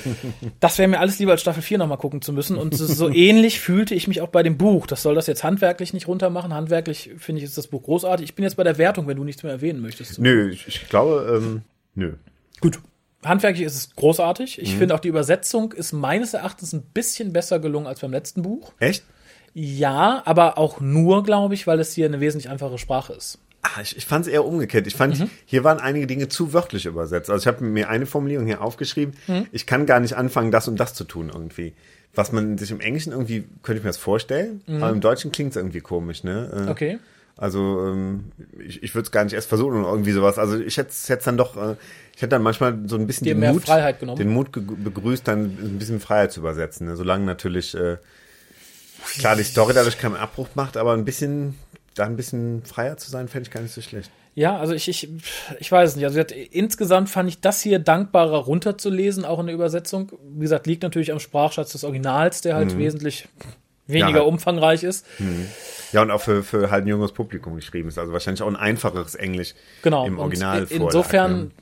Das wäre mir alles lieber als Staffel 4 nochmal gucken zu müssen. Und so ähnlich fühlte ich mich auch bei dem Buch. Das soll das jetzt handwerklich nicht runtermachen. Handwerklich finde ich ist das Buch großartig. Ich bin jetzt bei der Wertung, wenn du nichts mehr erwähnen möchtest. Nö, ich, ich glaube, ähm, nö. Gut. Handwerklich ist es großartig. Ich finde auch die Übersetzung ist meines Erachtens ein bisschen besser gelungen als beim letzten Buch. Echt? Ja, aber auch nur, glaube ich, weil es hier eine wesentlich einfache Sprache ist. Ah, ich, ich fand es eher umgekehrt. Ich fand, Mhm. hier waren einige Dinge zu wörtlich übersetzt. Also ich habe mir eine Formulierung hier aufgeschrieben. Mhm. Ich kann gar nicht anfangen, das und das zu tun irgendwie. Was man sich im Englischen irgendwie, könnte ich mir das vorstellen, aber im Deutschen klingt es irgendwie komisch, ne? Äh, Mhm. Okay. Also ähm, ich, ich würde es gar nicht erst versuchen oder irgendwie sowas. Also ich hätte es dann doch, äh, ich hätte dann manchmal so ein bisschen den Mut, den Mut begrüßt, dann ein bisschen Freiheit zu übersetzen. Ne? Solange natürlich äh, klar die Story dadurch keinen Abbruch macht, aber ein bisschen da ein bisschen freier zu sein, fände ich gar nicht so schlecht. Ja, also ich, ich, ich weiß es nicht. Also insgesamt fand ich das hier dankbarer runterzulesen, auch in der Übersetzung. Wie gesagt, liegt natürlich am Sprachschatz des Originals, der halt wesentlich weniger Mhm. Ja, halt. umfangreich ist. Ja, und auch für, für halt ein junges Publikum geschrieben ist. Also wahrscheinlich auch ein einfacheres Englisch Genau. im Original. in- Insofern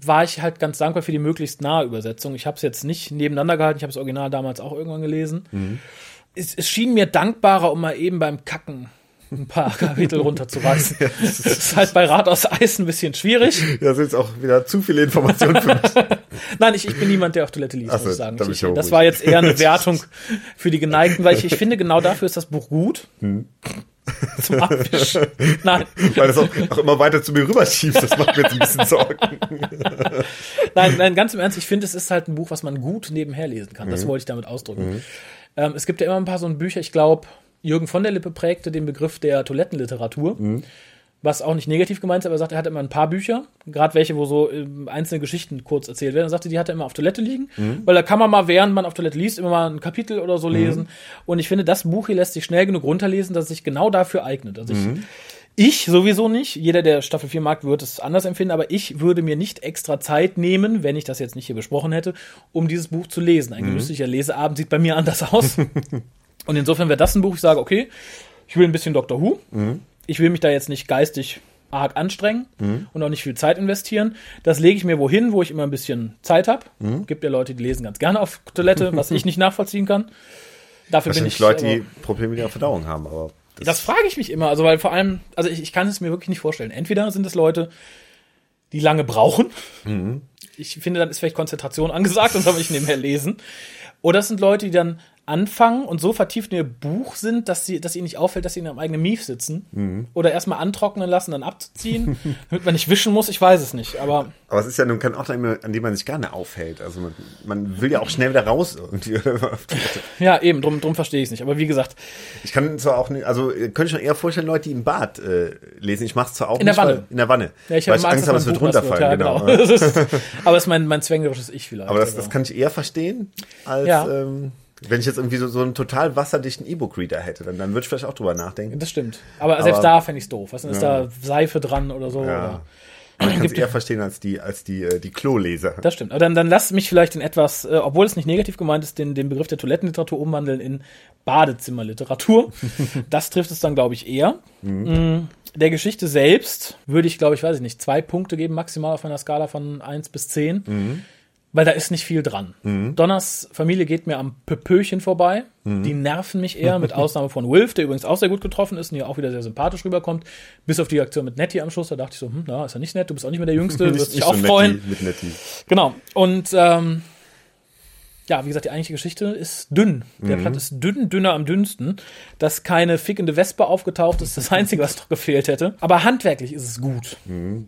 war ich halt ganz dankbar für die möglichst nahe Übersetzung. Ich habe es jetzt nicht nebeneinander gehalten. Ich habe das Original damals auch irgendwann gelesen. Mhm. Es, es schien mir dankbarer, um mal eben beim Kacken ein paar Kapitel runterzureißen. das ist halt bei Rat aus Eis ein bisschen schwierig. Das ist jetzt auch wieder zu viele Informationen für mich. Nein, ich, ich bin niemand, der auf Toilette liest, Ach muss ich sagen. Ich, ja das ruhig. war jetzt eher eine Wertung für die Geneigten, weil ich, ich finde, genau dafür ist das Buch gut. Hm. Zum Abwischen. Nein, Weil das auch, auch immer weiter zu mir rüberschiebt. Das macht mir jetzt ein bisschen Sorgen. nein, nein, ganz im Ernst, ich finde, es ist halt ein Buch, was man gut nebenher lesen kann. Mhm. Das wollte ich damit ausdrücken. Ähm, es gibt ja immer ein paar so ein Bücher, ich glaube, Jürgen von der Lippe prägte den Begriff der Toilettenliteratur. Mhm. Was auch nicht negativ gemeint ist, aber er sagt, er hat immer ein paar Bücher, gerade welche, wo so ähm, einzelne Geschichten kurz erzählt werden. Er sagte, die hat er immer auf Toilette liegen, Mhm. weil da kann man mal, während man auf Toilette liest, immer mal ein Kapitel oder so lesen. Mhm. Und ich finde, das Buch hier lässt sich schnell genug runterlesen, dass es sich genau dafür eignet. Also ich, Mhm. ich sowieso nicht. Jeder, der Staffel 4 mag, wird es anders empfinden, aber ich würde mir nicht extra Zeit nehmen, wenn ich das jetzt nicht hier besprochen hätte, um dieses Buch zu lesen. Ein genüsslicher Leseabend sieht bei mir anders aus. Und insofern wäre das ein Buch, ich sage, okay, ich will ein bisschen Doctor Who. Ich will mich da jetzt nicht geistig arg anstrengen und auch nicht viel Zeit investieren. Das lege ich mir wohin, wo ich immer ein bisschen Zeit habe. Gibt ja Leute, die lesen ganz gerne auf Toilette, was ich nicht nachvollziehen kann. Dafür bin ich Leute, die Probleme mit ihrer Verdauung haben, aber das, das frage ich mich immer, also weil vor allem, also ich, ich kann es mir wirklich nicht vorstellen. Entweder sind es Leute, die lange brauchen. Ich finde, dann ist vielleicht Konzentration angesagt und soll ich nebenher lesen. Oder es sind Leute, die dann anfangen und so vertieft in ihr Buch sind, dass sie, dass ihnen nicht auffällt, dass sie in ihrem eigenen Mief sitzen. Oder erstmal antrocknen lassen, dann abzuziehen, damit man nicht wischen muss, ich weiß es nicht. Aber aber es ist ja nun kein Ort, an dem man sich gerne aufhält. Also man, man will ja auch schnell wieder raus irgendwie. ja, eben, drum, drum verstehe ich es nicht. Aber wie gesagt, Ich kann zwar auch nicht, also könnte ich mir eher vorstellen, Leute, die im Bad äh, lesen. Ich mache es zwar auch In der nicht, weil- Wanne. in der Wanne. ja, ich weil ich Angst, habe, es wird runterfallen. Ja, genau. Ist, aber es ist mein, mein zwängerisches Ich vielleicht. Aber das, Also. das kann ich eher verstehen, als Ja. ähm, Wenn ich jetzt irgendwie so, so einen total wasserdichten E-Book-Reader hätte, dann, dann würde ich vielleicht auch drüber nachdenken. Das stimmt. Aber, selbst da fände ich es doof. Was denn, ist da Seife dran oder so? Ja. Oder? Man kann es eher verstehen als die, als die, äh, die Kloleser. Das stimmt. Aber dann, dann lass mich vielleicht in etwas, äh, obwohl es nicht negativ gemeint ist, den, den Begriff der Toilettenliteratur umwandeln in Badezimmerliteratur. das trifft es dann, glaube ich, eher. Mhm. Der Geschichte selbst würde ich, glaube ich, weiß ich nicht, zwei Punkte geben, maximal auf einer Skala von eins bis zehn. Weil da ist nicht viel dran. Donners Familie geht mir am Pöpöchen vorbei. Die nerven mich eher, mit Ausnahme von Wilf, der übrigens auch sehr gut getroffen ist und hier auch wieder sehr sympathisch rüberkommt. Bis auf die Aktion mit Nettie am Schluss, da dachte ich so, hm, na, ist ja nicht nett, du bist auch nicht mehr der Jüngste, du wirst dich auch so freuen. Nettie, mit Nettie. Genau. Und ähm, ja, wie gesagt, die eigentliche Geschichte ist dünn. Der Plot ist dünn, dünner am dünnsten. Dass keine fickende Wespe aufgetaucht ist, das Einzige, was doch gefehlt hätte. Aber handwerklich ist es gut.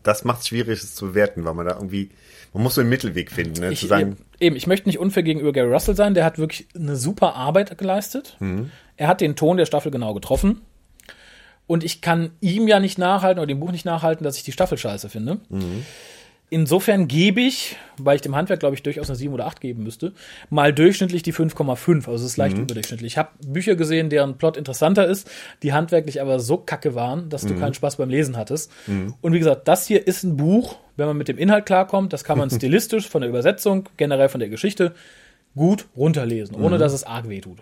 Das macht es schwierig, es zu bewerten, weil man da irgendwie, man muss so einen Mittelweg finden, ne? Ich, zu sagen, eben, ich möchte nicht unfair gegenüber Gary Russell sein. Der hat wirklich eine super Arbeit geleistet. Er hat den Ton der Staffel genau getroffen. Und ich kann ihm ja nicht nachhalten oder dem Buch nicht nachhalten, dass ich die Staffel scheiße finde. Insofern gebe ich, weil ich dem Handwerk, glaube ich, durchaus eine 7 oder 8 geben müsste, mal durchschnittlich die 5,5. Also es ist leicht überdurchschnittlich. Ich habe Bücher gesehen, deren Plot interessanter ist, die handwerklich aber so kacke waren, dass du keinen Spaß beim Lesen hattest. Und wie gesagt, das hier ist ein Buch, wenn man mit dem Inhalt klarkommt, das kann man stilistisch von der Übersetzung, generell von der Geschichte gut runterlesen, ohne dass es arg wehtut.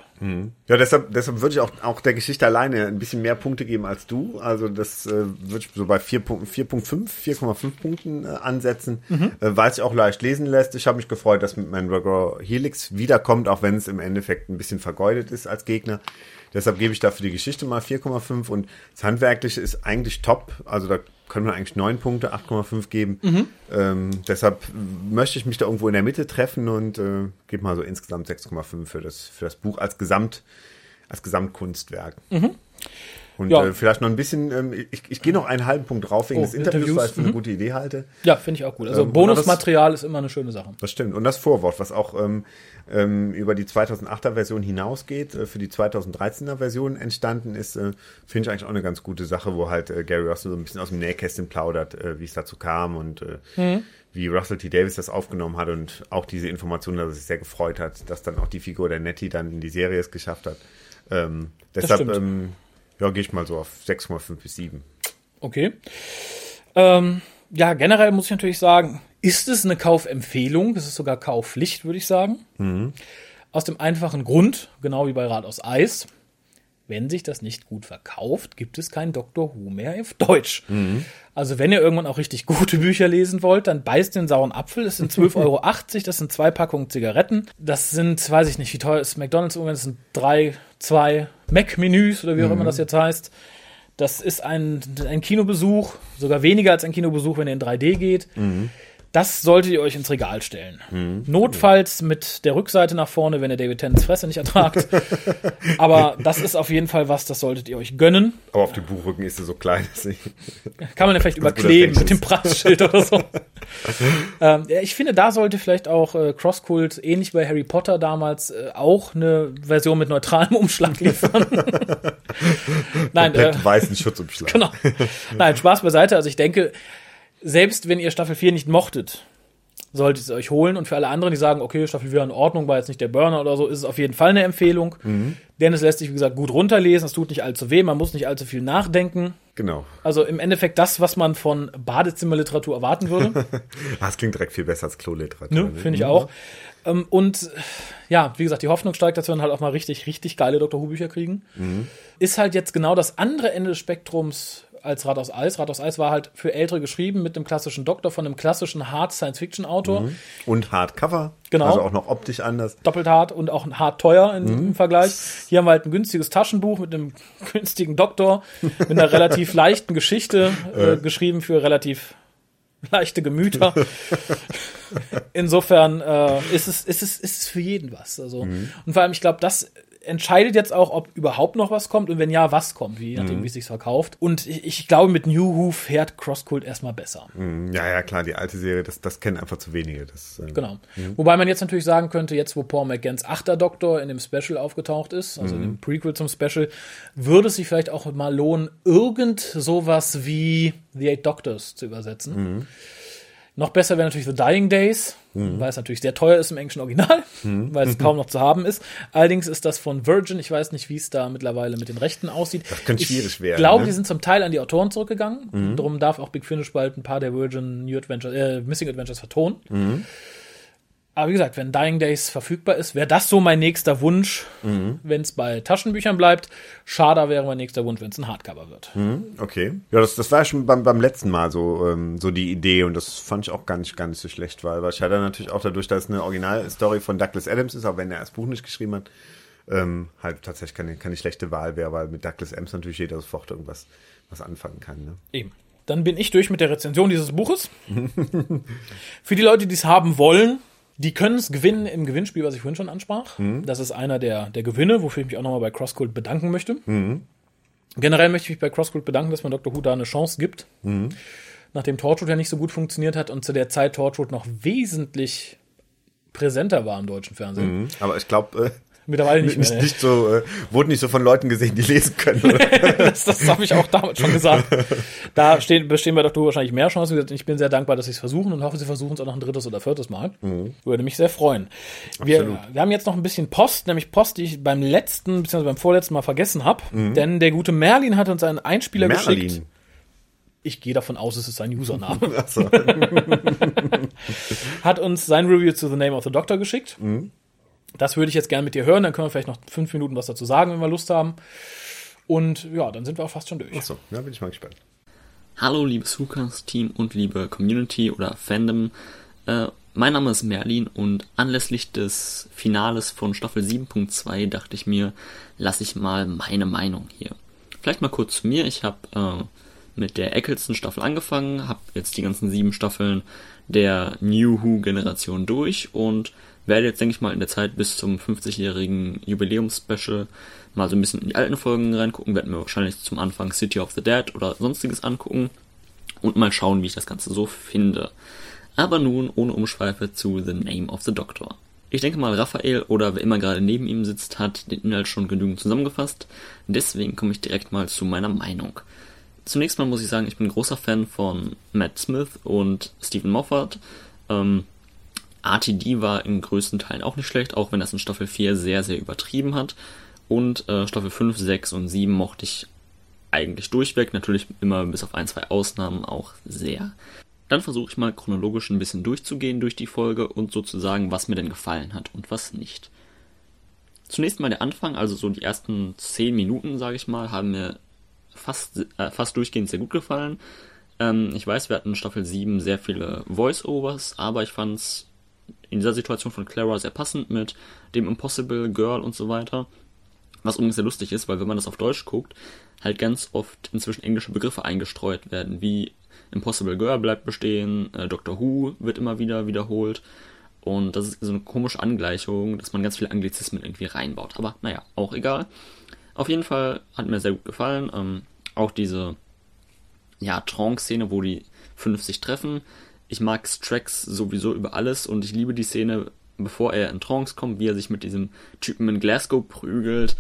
Ja, deshalb, deshalb würde ich auch, auch der Geschichte alleine ein bisschen mehr Punkte geben als du. Also das äh, würde ich so bei 4 Punkten, 4.5, 4,5 Punkten äh, ansetzen, äh, weil es sich auch leicht lesen lässt. Ich habe mich gefreut, dass mit Mandragora Helix wiederkommt, auch wenn es im Endeffekt ein bisschen vergeudet ist als Gegner. Deshalb gebe ich da für die Geschichte mal 4,5 und das Handwerkliche ist eigentlich top. Also da können wir eigentlich 9 Punkte, 8,5 geben. Ähm, deshalb möchte ich mich da irgendwo in der Mitte treffen und äh, gebe mal so insgesamt 6,5 für das, für das Buch als Gesamt, als Gesamtkunstwerk. Und Ja. äh, vielleicht noch ein bisschen, ähm, ich, ich gehe noch einen halben Punkt drauf wegen Oh, des Interviews, Interviews, weil ich es für eine gute Idee halte. Ja, finde ich auch gut. Also Ähm, Bonusmaterial ist immer eine schöne Sache. Das stimmt. Und das Vorwort, was auch ähm, ähm, über die 2008er Version hinausgeht, äh, für die 2013er Version entstanden ist, äh, finde ich eigentlich auch eine ganz gute Sache, wo halt äh, Gary Russell so ein bisschen aus dem Nähkästchen plaudert, äh, wie es dazu kam und äh, wie Russell T. Davis das aufgenommen hat und auch diese Information, dass er sich sehr gefreut hat, dass dann auch die Figur der Nettie dann in die Serie es geschafft hat. Ähm, deshalb ähm, ja, gehe ich mal so auf 6,5 bis 7. Okay. Ähm, ja, generell muss ich natürlich sagen, ist es eine Kaufempfehlung? Es ist sogar Kaufpflicht, würde ich sagen. Aus dem einfachen Grund, genau wie bei Rad aus Eis, wenn sich das nicht gut verkauft, gibt es kein Doctor Who mehr auf Deutsch. Also wenn ihr irgendwann auch richtig gute Bücher lesen wollt, dann beißt den sauren Apfel. Es sind 12,80 Euro, das sind zwei Packungen Zigaretten. Das sind, weiß ich nicht, wie teuer ist McDonalds irgendwann, das sind drei, zwei Mac-Menüs oder wie auch immer das jetzt heißt. Das ist ein, ein Kinobesuch, sogar weniger als ein Kinobesuch, wenn er in 3D geht. Das solltet ihr euch ins Regal stellen. Notfalls mit der Rückseite nach vorne, wenn ihr David Tennants Fresse nicht ertragt. Aber das ist auf jeden Fall was, das solltet ihr euch gönnen. Aber auf dem Buchrücken ist sie so klein, dass ich Kann man ja vielleicht überkleben mit dem. Preisschild oder so. ähm, ja, ich finde, da sollte vielleicht auch äh, Crosskult, ähnlich wie bei Harry Potter damals, äh, auch eine Version mit neutralem Umschlag liefern. Nein, äh, weißen Schutzumschlag. Genau. Nein, Spaß beiseite. Also ich denke, selbst wenn ihr Staffel 4 nicht mochtet, solltet ihr es euch holen. Und für alle anderen, die sagen, okay, Staffel 4 in Ordnung, war jetzt nicht der Burner oder so, ist es auf jeden Fall eine Empfehlung. Denn es lässt sich, wie gesagt, gut runterlesen. Es tut nicht allzu weh, man muss nicht allzu viel nachdenken. Genau. Also im Endeffekt das, was man von Badezimmerliteratur erwarten würde. Das klingt direkt viel besser als Kloliteratur. Ne? Finde ich auch. Ähm, und ja, wie gesagt, die Hoffnung steigt, dass wir dann halt auch mal richtig, richtig geile Dr. Who-Bücher kriegen. Ist halt jetzt genau das andere Ende des Spektrums als Rad aus Eis. Rad aus Eis war halt für Ältere geschrieben mit einem klassischen Doktor von einem klassischen Hard Science-Fiction-Autor. Und Hardcover. Genau. Also auch noch optisch anders. Doppelt hart und auch hart teuer in, im Vergleich. Hier haben wir halt ein günstiges Taschenbuch mit einem günstigen Doktor, mit einer relativ leichten Geschichte, äh, geschrieben für relativ leichte Gemüter. Insofern äh, ist, es, ist, es, ist es für jeden was. Also, Und vor allem, ich glaube, das entscheidet jetzt auch, ob überhaupt noch was kommt und wenn ja, was kommt, je nachdem, wie es sich verkauft. Und ich, ich glaube, mit New Who fährt Crosscult erstmal besser. Mm, Ja, ja, klar, die alte Serie, das, das kennen einfach zu wenige. Das, äh, Genau. Wobei man jetzt natürlich sagen könnte, jetzt wo Paul McGanns achter Doktor in dem Special aufgetaucht ist, also in dem Prequel zum Special, würde es sich vielleicht auch mal lohnen, irgend sowas wie The Eight Doctors zu übersetzen. Noch besser wäre natürlich The Dying Days. Mhm. weil es natürlich sehr teuer ist im englischen Original, mhm. weil es kaum noch zu haben ist. Allerdings ist das von Virgin. Ich weiß nicht, wie es da mittlerweile mit den Rechten aussieht. Das könnte ich schwierig werden. Ich glaube, ne? die sind zum Teil an die Autoren zurückgegangen. Mhm. Darum darf auch Big Finish bald ein paar der Virgin New Adventures, äh, Missing Adventures vertonen. Aber wie gesagt, wenn Dying Days verfügbar ist, wäre das so mein nächster Wunsch, Mhm. wenn es bei Taschenbüchern bleibt. Schade wäre mein nächster Wunsch, wenn es ein Hardcover wird. Mhm, okay. Ja, das, das war schon beim, beim letzten Mal so, ähm, so die Idee und das fand ich auch gar nicht, gar nicht so schlecht, weil, weil Shadow natürlich auch dadurch, dass es eine Originalstory von Douglas Adams ist, auch wenn er das Buch nicht geschrieben hat, ähm, halt tatsächlich keine, keine schlechte Wahl wäre, weil mit Douglas Adams natürlich jeder sofort irgendwas was anfangen kann. Ne? Eben. Dann bin ich durch mit der Rezension dieses Buches. Für die Leute, die es haben wollen, die können es gewinnen im Gewinnspiel, was ich vorhin schon ansprach. Mhm. Das ist einer der, der Gewinne, wofür ich mich auch nochmal bei CrossCult bedanken möchte. Mhm. Generell möchte ich mich bei CrossCult bedanken, dass man Dr. Who da eine Chance gibt. Mhm. Nachdem Torchwood ja nicht so gut funktioniert hat und zu der Zeit Torchwood noch wesentlich präsenter war im deutschen Fernsehen. Mhm. Aber ich glaube, äh, Mittlerweile nicht mehr. nicht so, äh, wurde nicht so von Leuten gesehen, die lesen können. Das das habe ich auch damals schon gesagt. Da stehen, bestehen bei Dr. Who wahrscheinlich mehr Chancen. Ich bin sehr dankbar, dass sie es versuchen und hoffe, sie versuchen es auch noch ein drittes oder viertes Mal. Würde mich sehr freuen. Wir, Mhm. Absolut. wir haben jetzt noch ein bisschen Post, nämlich Post, die ich beim letzten bzw. beim vorletzten Mal vergessen habe. Denn der gute Merlin hat uns einen Einspieler geschickt. Mhm. Merlin. Ich gehe davon aus, es ist sein Username. Achso. hat uns sein Review zu The Name of the Doctor geschickt. Mhm. Das würde ich jetzt gerne mit dir hören. Dann können wir vielleicht noch fünf Minuten was dazu sagen, wenn wir Lust haben. Und ja, dann sind wir auch fast schon durch. Achso, ja, bin ich mal gespannt. Hallo liebes Hookers-Team und liebe Community oder Fandom. Äh, mein Name ist Merlin und anlässlich des Finales von Staffel 7.2 dachte ich mir, lasse ich mal meine Meinung hier. Vielleicht mal kurz zu mir. Ich habe äh, mit der Eccleston Staffel angefangen, habe jetzt die ganzen sieben Staffeln der New Who-Generation durch und werde jetzt, denke ich mal, in der Zeit bis zum 50-jährigen Jubiläumsspecial mal so ein bisschen in die alten Folgen reingucken, werden mir wahrscheinlich zum Anfang City of the Dead oder sonstiges angucken und mal schauen, wie ich das Ganze so finde. Aber nun ohne Umschweife zu The Name of the Doctor. Ich denke mal, Raphael oder wer immer gerade neben ihm sitzt, hat den Inhalt schon genügend zusammengefasst. Deswegen komme ich direkt mal zu meiner Meinung. Zunächst mal muss ich sagen, ich bin großer Fan von Matt Smith und Stephen Moffat. Ähm, RTD war in größten Teilen auch nicht schlecht, auch wenn das in Staffel 4 sehr, sehr übertrieben hat. Und äh, Staffel 5, 6 und 7 mochte ich eigentlich durchweg, natürlich immer bis auf ein, zwei Ausnahmen auch sehr. Dann versuche ich mal chronologisch ein bisschen durchzugehen durch die Folge und sozusagen, was mir denn gefallen hat und was nicht. Zunächst mal der Anfang, also so die ersten 10 Minuten, sage ich mal, haben mir fast, äh, fast durchgehend sehr gut gefallen. Ähm, ich weiß, wir hatten in Staffel 7 sehr viele Voice-Overs, aber ich fand's in dieser Situation von Clara sehr passend mit dem Impossible Girl und so weiter. Was übrigens sehr lustig ist, weil wenn man das auf Deutsch guckt, halt ganz oft inzwischen englische Begriffe eingestreut werden, wie Impossible Girl bleibt bestehen, äh, Doctor Who wird immer wieder wiederholt. Und das ist so eine komische Angleichung, dass man ganz viele Anglizismen irgendwie reinbaut. Aber naja, auch egal. Auf jeden Fall hat mir sehr gut gefallen. Ähm, auch diese ja, Trance-Szene, wo die 50 treffen. Ich mag Strax sowieso über alles und ich liebe die Szene, bevor er in Trance kommt, wie er sich mit diesem Typen in Glasgow prügelt.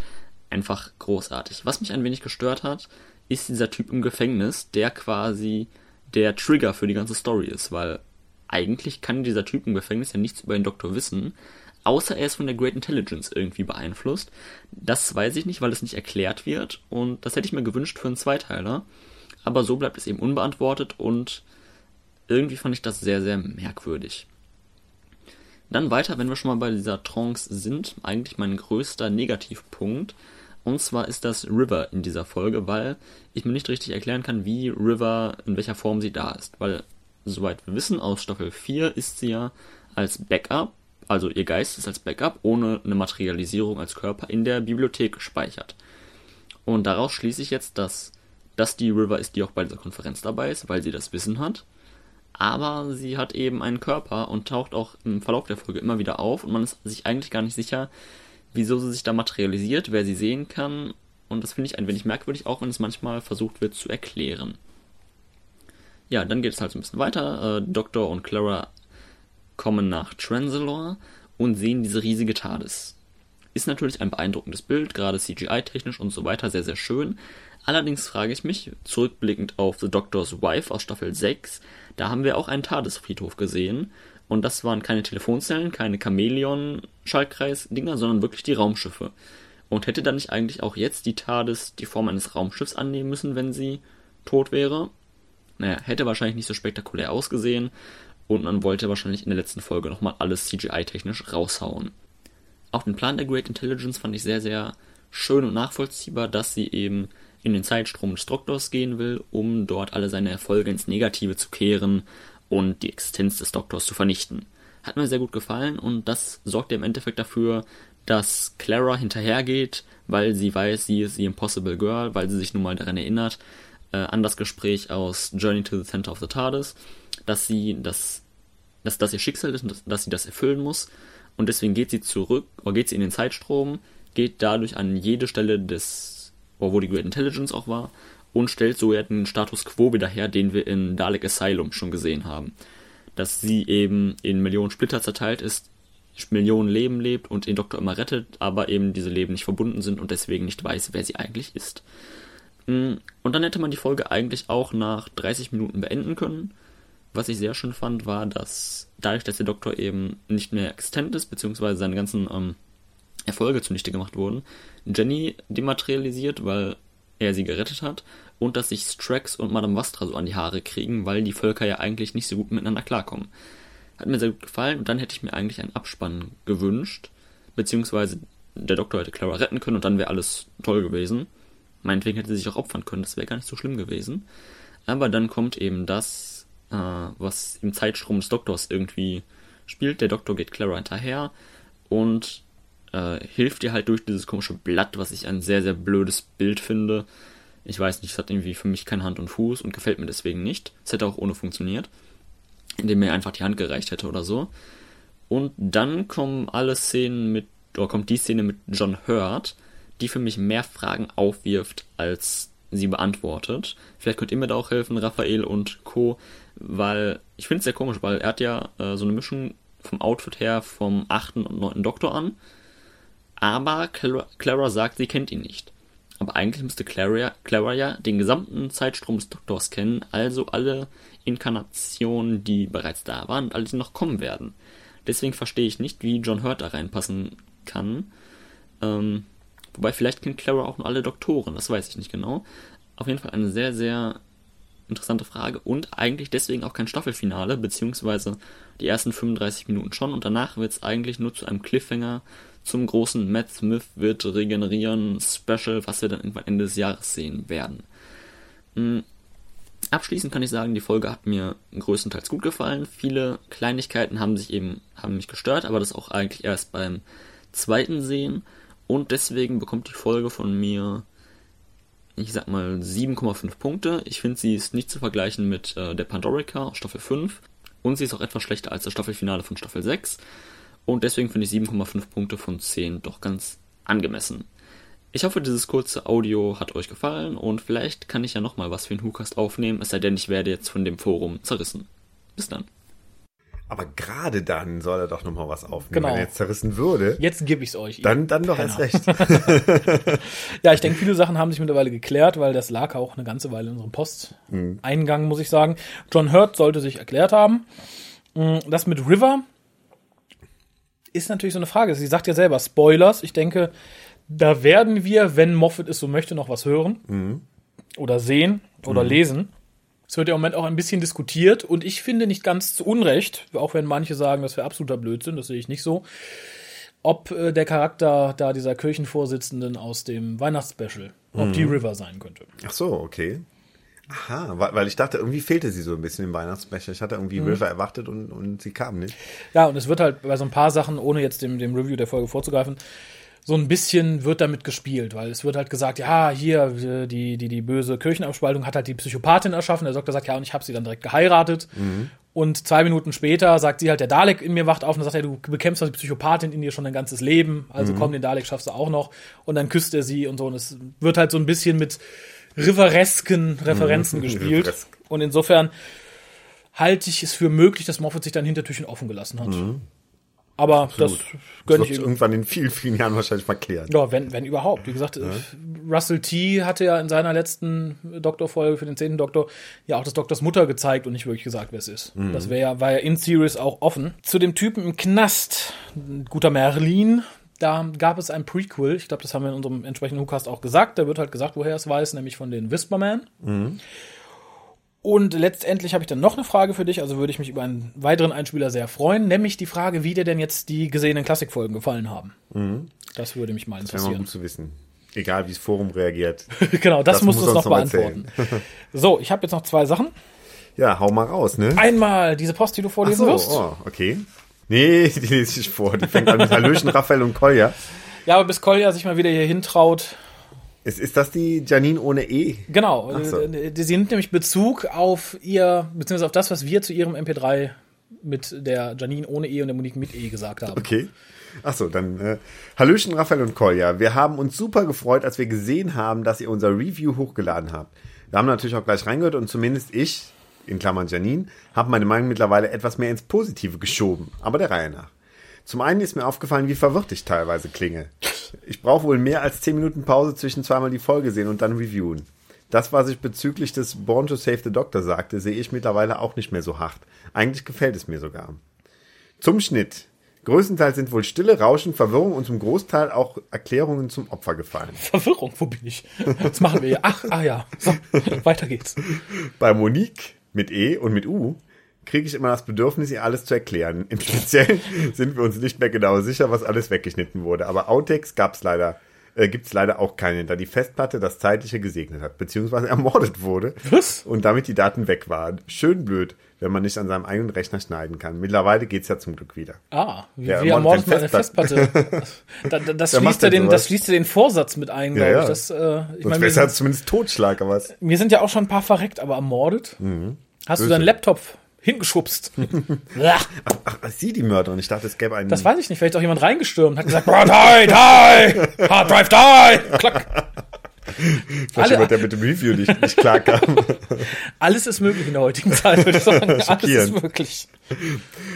Einfach großartig. Was mich ein wenig gestört hat, ist dieser Typ im Gefängnis, der quasi der Trigger für die ganze Story ist, weil eigentlich kann dieser Typ im Gefängnis ja nichts über den Doktor wissen, außer er ist von der Great Intelligence irgendwie beeinflusst. Das weiß ich nicht, weil es nicht erklärt wird und das hätte ich mir gewünscht für einen Zweiteiler. Aber so bleibt es eben unbeantwortet und irgendwie fand ich das sehr, sehr merkwürdig. Dann weiter, wenn wir schon mal bei dieser Trance sind, eigentlich mein größter Negativpunkt. Und zwar ist das River in dieser Folge, weil ich mir nicht richtig erklären kann, wie River, in welcher Form sie da ist. Weil, soweit wir wissen, aus Staffel 4 ist sie ja als Backup, also ihr Geist ist als Backup ohne eine Materialisierung als Körper in der Bibliothek gespeichert. Und daraus schließe ich jetzt, dass das die River ist, die auch bei dieser Konferenz dabei ist, weil sie das Wissen hat. Aber sie hat eben einen Körper und taucht auch im Verlauf der Folge immer wieder auf und man ist sich eigentlich gar nicht sicher, wieso sie sich da materialisiert, wer sie sehen kann. Und das finde ich ein wenig merkwürdig, auch wenn es manchmal versucht wird zu erklären. Ja, dann geht es halt so ein bisschen weiter. Äh, Doktor und Clara kommen nach Transalore und sehen diese riesige TARDIS. Ist natürlich ein beeindruckendes Bild, gerade CGI-technisch und so weiter, sehr, sehr schön. Allerdings frage ich mich, zurückblickend auf The Doctor's Wife aus Staffel 6, da haben wir auch einen TARDIS-Friedhof gesehen Und das waren keine Telefonzellen, keine Chamäleon-Schaltkreis-Dinger, sondern wirklich die Raumschiffe. Und hätte dann nicht eigentlich auch jetzt die TARDIS die Form eines Raumschiffs annehmen müssen, wenn sie tot wäre? Naja, hätte wahrscheinlich nicht so spektakulär ausgesehen. Und man wollte wahrscheinlich in der letzten Folge nochmal alles CGI-technisch raushauen. Auch den Plan der Great Intelligence fand ich sehr, sehr schön und nachvollziehbar, dass sie eben in den Zeitstrom des Doktors gehen will, um dort alle seine Erfolge ins Negative zu kehren und die Existenz des Doktors zu vernichten. Hat mir sehr gut gefallen und das sorgt im Endeffekt dafür, dass Clara hinterhergeht, weil sie weiß, sie ist die Impossible Girl, weil sie sich nun mal daran erinnert, äh, an das Gespräch aus Journey to the Center of the TARDIS, dass sie das, dass das ihr Schicksal ist und dass, dass sie das erfüllen muss. Und deswegen geht sie zurück, oder geht sie in den Zeitstrom, geht dadurch an jede Stelle des, wo die Great Intelligence auch war, und stellt so den Status quo wieder her, den wir in Dalek Asylum schon gesehen haben. Dass sie eben in Millionen Splitter zerteilt ist, Millionen Leben lebt und den Doktor immer rettet, aber eben diese Leben nicht verbunden sind und deswegen nicht weiß, wer sie eigentlich ist. Mm, und dann hätte man die Folge eigentlich auch nach 30 Minuten beenden können. Was ich sehr schön fand, war, dass dadurch, dass der Doktor eben nicht mehr existent ist, beziehungsweise seine ganzen ähm, Erfolge zunichte gemacht wurden, Jenny dematerialisiert, weil er sie gerettet hat, und dass sich Strax und Madame Vastra so an die Haare kriegen, weil die Völker ja eigentlich nicht so gut miteinander klarkommen. Hat mir sehr gut gefallen und dann hätte ich mir eigentlich einen Abspann gewünscht, beziehungsweise der Doktor hätte Clara retten können und dann wäre alles toll gewesen. Meinetwegen hätte sie sich auch opfern können, das wäre gar nicht so schlimm gewesen. Aber dann kommt eben das, äh, was im Zeitstrom des Doktors irgendwie spielt. Der Doktor geht Clara hinterher und äh, hilft ihr halt durch dieses komische Blatt, was ich ein sehr, sehr blödes Bild finde. Ich weiß nicht, es hat irgendwie für mich keine Hand und Fuß und gefällt mir deswegen nicht. Es hätte auch ohne funktioniert indem er einfach die Hand gereicht hätte oder so. Und dann kommen alle Szenen mit, oder kommt die Szene mit John Hurt, die für mich mehr Fragen aufwirft, als sie beantwortet. Vielleicht könnt ihr mir da auch helfen, Raphael und Co., weil ich finde es sehr komisch, weil er hat ja äh, so eine Mischung vom Outfit her vom achten und neunten Doktor an, aber Clara, sagt, sie kennt ihn nicht. Aber eigentlich müsste Clara, Clara ja den gesamten Zeitstrom des Doktors kennen, also alle Inkarnationen, die bereits da waren und alle, die noch kommen werden. Deswegen verstehe ich nicht, wie John Hurt da reinpassen kann. Ähm, wobei vielleicht kennt Clara auch nur alle Doktoren, das weiß ich nicht genau. Auf jeden Fall eine sehr, sehr interessante Frage und eigentlich deswegen auch kein Staffelfinale, beziehungsweise die ersten 35 Minuten schon und danach wird es eigentlich nur zu einem Cliffhanger zum großen Matt Smith wird regenerieren Special, was wir dann irgendwann Ende des Jahres sehen werden. Hm. Abschließend kann ich sagen, die Folge hat mir größtenteils gut gefallen. Viele Kleinigkeiten haben sich eben, haben mich gestört, aber das auch eigentlich erst beim zweiten Sehen. Und deswegen bekommt die Folge von mir, ich sag mal, 7,5 Punkte. Ich finde, sie ist nicht zu vergleichen mit äh, der Pandorica aus Staffel 5. Und sie ist auch etwas schlechter als das Staffelfinale von Staffel 6. Und deswegen finde ich 7,5 Punkte von 10 doch ganz angemessen. Ich hoffe, dieses kurze Audio hat euch gefallen und vielleicht kann ich ja nochmal was für den WhoCast aufnehmen, es sei denn, ich werde jetzt von dem Forum zerrissen. Bis dann. Aber gerade dann soll er doch nochmal was aufnehmen. Genau. Wenn er jetzt zerrissen würde, Jetzt gebe ich es euch. dann, dann doch Penner. erst recht. Ja, ich denke, viele Sachen haben sich mittlerweile geklärt, weil das lag auch eine ganze Weile in unserem Posteingang, muss ich sagen. John Hurt sollte sich erklärt haben. Mm, Das mit River ist natürlich so eine Frage. Sie sagt ja selber Spoilers. Ich denke, da werden wir, wenn Moffat es so möchte, noch was hören oder sehen oder lesen. Es wird ja im Moment auch ein bisschen diskutiert und ich finde nicht ganz zu Unrecht, auch wenn manche sagen, das wäre absoluter Blödsinn, das sehe ich nicht so, ob äh, der Charakter da dieser Kirchenvorsitzenden aus dem Weihnachtsspecial, ob die River sein könnte. Ach so, okay. Aha, weil, ich dachte, irgendwie fehlte sie so ein bisschen im Weihnachtsbecher. Ich hatte irgendwie River erwartet und, und sie kam nicht. Ja, und es wird halt bei so ein paar Sachen, ohne jetzt dem, dem Review der Folge vorzugreifen, so ein bisschen wird damit gespielt, weil es wird halt gesagt, ja, hier, äh, die, die, die böse Kirchenabspaltung hat halt die Psychopathin erschaffen. Der Doktor sagt, ja, und ich habe sie dann direkt geheiratet. Und zwei Minuten später sagt sie halt, der Dalek in mir wacht auf und sagt, ja, du bekämpfst doch die Psychopathin in dir schon dein ganzes Leben. Also komm, den Dalek schaffst du auch noch. Und dann küsst er sie und so. Und es wird halt so ein bisschen mit riveresken Referenzen gespielt. Riveresk. Und insofern halte ich es für möglich, dass Moffat sich dann Hintertürchen offen gelassen hat. Aber das Das gönne wird ich irgendwann in vielen, vielen Jahren wahrscheinlich mal klären. Ja, wenn, wenn überhaupt. Wie gesagt, Russell T. hatte ja in seiner letzten Doktorfolge für den zehnten Doktor ja auch des Doktors Mutter gezeigt und nicht wirklich gesagt, wer es ist. Das wäre ja, war ja in Series auch offen. Zu dem Typen im Knast, guter Merlin, da gab es ein Prequel. Ich glaube, das haben wir in unserem entsprechenden Hookast auch gesagt. Da wird halt gesagt, woher es weiß, nämlich von den Whisperman. Und letztendlich habe ich dann noch eine Frage für dich, also würde ich mich über einen weiteren Einspieler sehr freuen, nämlich die Frage, wie dir denn jetzt die gesehenen Klassikfolgen gefallen haben. Das würde mich mal Das wäre interessieren. gut zu wissen. Egal, wie das Forum reagiert. genau, das, Das musst muss du uns noch beantworten. so, ich habe jetzt noch zwei Sachen. Ja, hau mal raus, ne? Einmal diese Post, die du Ach vorlesen so, wirst. oh, okay. Nee, die lese ich vor. Die fängt an mit Hallöchen, Raphael und Kolja. Ja, aber bis Kolja sich mal wieder hier hintraut. Ist, ist das die Janine ohne E? Genau, so. äh, sie nimmt nämlich Bezug auf ihr, beziehungsweise auf das, was wir zu ihrem MP3 mit der Janine ohne E und der Monique mit E gesagt haben. Okay. Ach so, dann äh, Hallöchen, Raphael und Kolja. Wir haben uns super gefreut, als wir gesehen haben, dass ihr unser Review hochgeladen habt. Wir haben natürlich auch gleich reingehört und zumindest ich, in Klammern Janine, habe meine Meinung mittlerweile etwas mehr ins Positive geschoben, aber der Reihe nach. Zum einen ist mir aufgefallen, wie verwirrt ich teilweise klinge. Ich brauche wohl mehr als 10 Minuten Pause zwischen zweimal die Folge sehen und dann reviewen. Das, was ich bezüglich des Born to Save the Doctor sagte, sehe ich mittlerweile auch nicht mehr so hart. Eigentlich gefällt es mir sogar. Zum Schnitt. Größtenteils sind wohl Stille, Rauschen, Verwirrung und zum Großteil auch Erklärungen zum Opfer gefallen. Verwirrung, wo bin ich? Was machen wir hier? Ach, ah ja. So, weiter geht's. Bei Monique mit E und mit U kriege ich immer das Bedürfnis, ihr alles zu erklären. Im Speziellen sind wir uns nicht mehr genau sicher, was alles weggeschnitten wurde. Aber Outtakes gab's leider, äh, gibt's leider auch keine, da die Festplatte das Zeitliche gesegnet hat, beziehungsweise ermordet wurde. Was? Und damit die Daten weg waren. Schön blöd, wenn man nicht an seinem eigenen Rechner schneiden kann. Mittlerweile geht's ja zum Glück wieder. Ah, wie, Ja, wie er ermordet man eine Festplatte. Da, da, das, schließt ja denn den, das schließt ja den Vorsatz mit ein, glaube ja. ich. Das, äh, ich Sonst meine, wir, wäre halt zumindest Totschlag, aber was? wir sind ja auch schon ein paar verreckt, aber ermordet. Hast du. Böse. deinen Laptop hingeschubst? Ach, ach, sie die Mörder und ich dachte, es gäbe einen. das weiß ich nicht. Vielleicht ist auch jemand reingestürmt und hat gesagt, "Bro, die, die, Hard Drive, die, klack. Vielleicht alle- jemand, der mit dem Review nicht, nicht klarkam. Alles ist möglich in der heutigen Zeit, würde ich sagen. Alles ist möglich.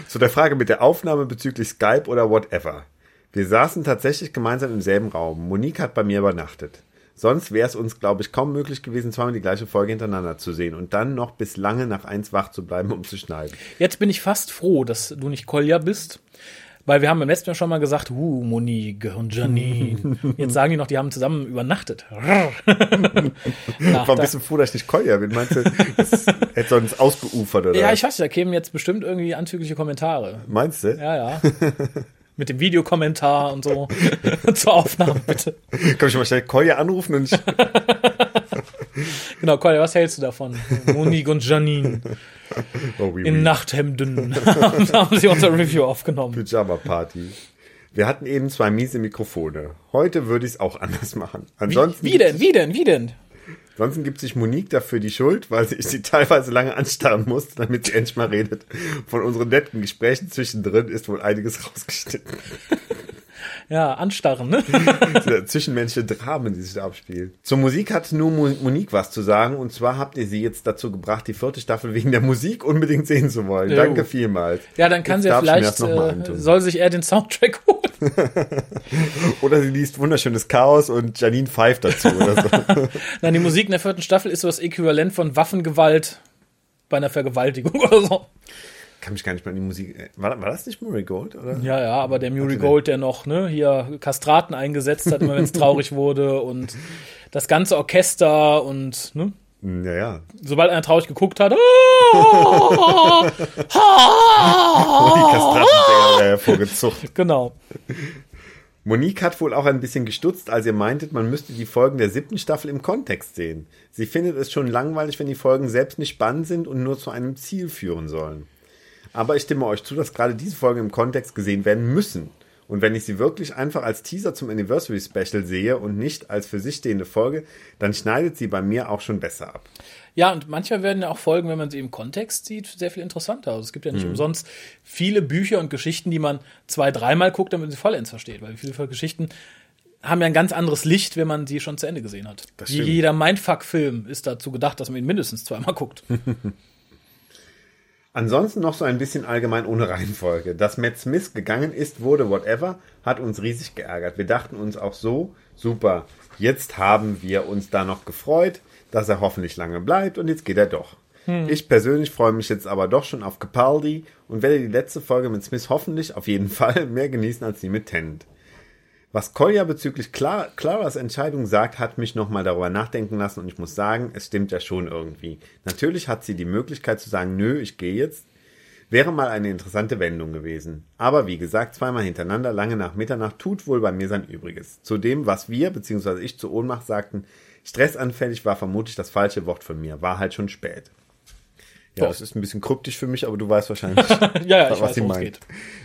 Zu der Frage mit der Aufnahme bezüglich Skype oder whatever. Wir saßen tatsächlich gemeinsam im selben Raum. Monique hat bei mir übernachtet. Sonst wäre es uns, glaube ich, kaum möglich gewesen, zweimal die gleiche Folge hintereinander zu sehen und dann noch bis lange nach eins wach zu bleiben, um zu schneiden. Jetzt bin ich fast froh, dass du nicht Kolja bist. Weil wir haben beim letzten Mal schon mal gesagt, uh, Monique und Janine. Jetzt sagen die noch, die haben zusammen übernachtet. Nach Ich war ein bisschen froh, dass ich nicht Kolja bin. Meinst du, das hätte sonst ausgeufert oder? ja, ich weiß, da kämen jetzt bestimmt irgendwie anzügliche Kommentare. Meinst du? Ja, ja. Mit dem Videokommentar und so. Zur Aufnahme, bitte. Kann ich mal schnell Kolja anrufen und ich, Genau, Kolja, was hältst du davon? Monique und Janine oh, oui, in oui. Nachthemden haben sie unser Review aufgenommen. Pyjama Party. Wir hatten eben zwei miese Mikrofone. Heute würde ich es auch anders machen. Wie, Ansonsten wie denn? Wie denn? Wie denn? Ansonsten gibt sich Monique dafür die Schuld, weil sie sie teilweise lange anstarren musste, damit sie endlich mal redet. Von unseren netten Gesprächen zwischendrin ist wohl einiges rausgeschnitten. Ja, anstarren, ne? Zwischenmenschliche Dramen, die sich da abspielen. Zur Musik hat nur Mo- Monique was zu sagen. Und zwar habt ihr sie jetzt dazu gebracht, die vierte Staffel wegen der Musik unbedingt sehen zu wollen. Jo. Danke vielmals. Ja, dann kann Jetzt sie ja vielleicht, äh, soll sich er den Soundtrack holen. Oder sie liest wunderschönes Chaos und Janine pfeift dazu oder so. Nein, die Musik in der vierten Staffel ist so das Äquivalent von Waffengewalt bei einer Vergewaltigung oder so. Kann mich gar nicht mehr an die Musik. äh, War, war das nicht Murray Gold? Oder? Ja, ja, aber der Murray Gold, der noch ne, hier Kastraten eingesetzt hat, immer wenn es traurig wurde und das ganze Orchester und ne, Hm, Ja, ja. sobald einer traurig geguckt hat, ah, Die hervorgezucht. genau. Monique hat wohl auch ein bisschen gestutzt, als ihr meintet, man müsste die Folgen der siebten Staffel im Kontext sehen. Sie findet es schon langweilig, wenn die Folgen selbst nicht spannend sind und nur zu einem Ziel führen sollen. Aber ich stimme euch zu, dass gerade diese Folgen im Kontext gesehen werden müssen. Und wenn ich sie wirklich einfach als Teaser zum Anniversary Special sehe und nicht als für sich stehende Folge, dann schneidet sie bei mir auch schon besser ab. Ja, und manchmal werden ja auch Folgen, wenn man sie im Kontext sieht, sehr viel interessanter. Also es gibt ja nicht umsonst viele Bücher und Geschichten, die man zwei, dreimal guckt, damit man sie vollends versteht. Weil viele Geschichten haben ja ein ganz anderes Licht, wenn man sie schon zu Ende gesehen hat. Jeder Mindfuck-Film ist dazu gedacht, dass man ihn mindestens zweimal guckt. Ansonsten noch so ein bisschen allgemein ohne Reihenfolge. Dass Matt Smith gegangen ist, wurde whatever, hat uns riesig geärgert. Wir dachten uns auch so, super, jetzt haben wir uns da noch gefreut, dass er hoffentlich lange bleibt und jetzt geht er doch. Ich persönlich freue mich jetzt aber doch schon auf Capaldi und werde die letzte Folge mit Smith hoffentlich auf jeden Fall mehr genießen als die mit Tennant. Was Kolja bezüglich Cla Claras Entscheidung sagt, hat mich nochmal darüber nachdenken lassen und ich muss sagen, es stimmt ja schon irgendwie. Natürlich hat sie die Möglichkeit zu sagen, nö, ich gehe jetzt. Wäre mal eine interessante Wendung gewesen. Aber wie gesagt, zweimal hintereinander, lange nach Mitternacht, tut wohl bei mir sein Übriges. Zu dem, was wir, beziehungsweise ich zu Ohnmacht sagten, stressanfällig war vermutlich das falsche Wort von mir. War halt schon spät. Ja, das ist ein bisschen kryptisch für mich, aber du weißt wahrscheinlich, Ja, was weiß, sie es meint. geht.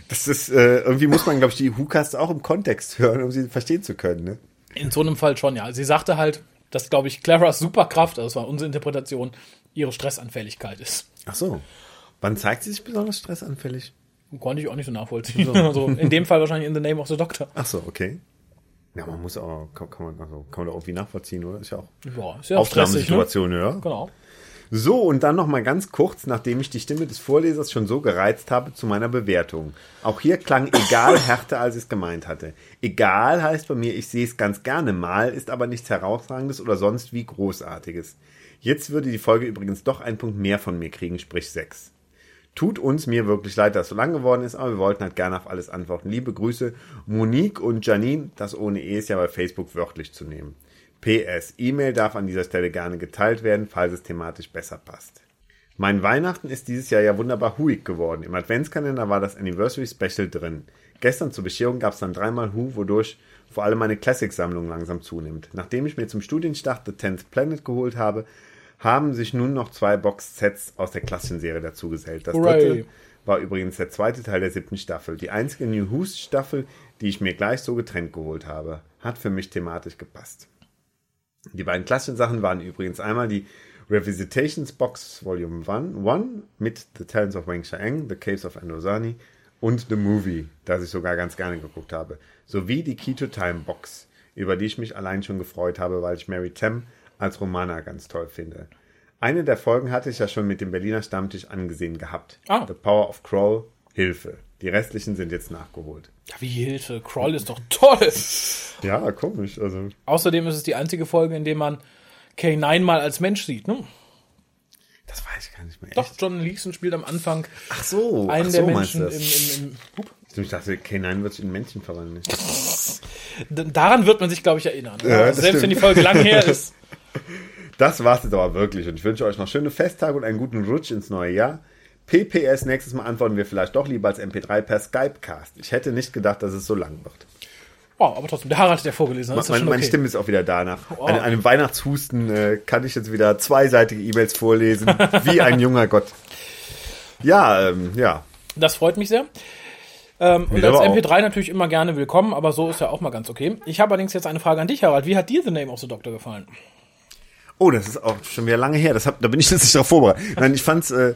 Das ist, äh, irgendwie muss man, glaube ich, die Hukas auch im Kontext hören, um sie verstehen zu können. Ne? In so einem Fall schon, ja. Sie sagte halt, dass, glaube ich, Claras Superkraft, also das war unsere Interpretation, ihre Stressanfälligkeit ist. Ach so. Wann zeigt sie sich besonders stressanfällig? Konnte ich auch nicht so nachvollziehen. Also in dem Fall wahrscheinlich in the name of the doctor. Ach so, okay. Ja, man muss auch, kann, man, also, kann man da irgendwie nachvollziehen, oder? Ist ja auch Ja, ist ja auch stressig, ne? Ja. Genau. So, und dann noch mal ganz kurz, nachdem ich die Stimme des Vorlesers schon so gereizt habe, zu meiner Bewertung. Auch hier klang egal härter, als ich es gemeint hatte. Egal heißt bei mir, ich sehe es ganz gerne mal, ist aber nichts Herausragendes oder sonst wie Großartiges. Jetzt würde die Folge übrigens doch einen Punkt mehr von mir kriegen, sprich sechs. Tut uns mir wirklich leid, dass es so lang geworden ist, aber wir wollten halt gerne auf alles antworten. Liebe Grüße, Monique und Janine, das ohne E ist ja bei Facebook wörtlich zu nehmen. PS, E-Mail darf an dieser Stelle gerne geteilt werden, falls es thematisch besser passt. Mein Weihnachten ist dieses Jahr ja wunderbar huig geworden. Im Adventskalender war das Anniversary Special drin. Gestern zur Bescherung gab es dann dreimal Who, wodurch vor allem meine Classic-Sammlung langsam zunimmt. Nachdem ich mir zum Studienstart The Tenth Planet geholt habe, haben sich nun noch zwei Box-Sets aus der klassischen Serie dazugesellt. Das Hooray. dritte war übrigens der zweite Teil der siebten Staffel. Die einzige New Who's Staffel, die ich mir gleich so getrennt geholt habe. Hat für mich thematisch gepasst. Die beiden klassischen Sachen waren übrigens einmal die Revisitations Box Volume 1 mit The Talents of Wang Chiang, The Caves of Andosani und The Movie, das ich sogar ganz gerne geguckt habe, sowie die Key to Time Box, über die ich mich allein schon gefreut habe, weil ich Mary Tam als Romana ganz toll finde. Eine der Folgen hatte ich ja schon mit dem Berliner Stammtisch angesehen gehabt. Ah. The Power of Kroll, Hilfe. Die restlichen sind jetzt nachgeholt. Ja, wie Hilfe. Crawl ist doch toll. Ja, komisch. Also Außerdem ist es die einzige Folge, in der man K9 mal als Mensch sieht, ne? das weiß ich gar nicht mehr. Doch, Echt? John Leeson spielt am Anfang Ach so. einen ach der so Menschen im, im, im Hup. Ich dachte, K9 wird sich in Männchen verwandeln. Daran wird man sich, glaube ich, erinnern. Ja, Selbst wenn stimmt. die Folge lang her ist. Das war's jetzt aber wirklich und ich wünsche euch noch schöne Festtage und einen guten Rutsch ins neue Jahr. PPS, nächstes Mal antworten wir vielleicht doch lieber als MP3 per Skypecast. Ich hätte nicht gedacht, dass es so lang wird. Oh, aber trotzdem, der Harald hat ja vorgelesen. Ist ja Meine, okay. Stimme ist auch wieder da. Nach einem, einem Weihnachtshusten äh, kann ich jetzt wieder zweiseitige E-Mails vorlesen, wie ein junger Gott. Ja, ähm, ja. Das freut mich sehr. Ähm, und als aber auch. MP3 natürlich immer gerne willkommen, aber so ist ja auch mal ganz okay. Ich habe allerdings jetzt eine Frage an dich, Harald. Wie hat dir The Name of the Doctor gefallen? Oh, das ist auch schon wieder lange her. Das hab, da bin ich jetzt nicht darauf vorbereitet. Nein, ich fand's äh,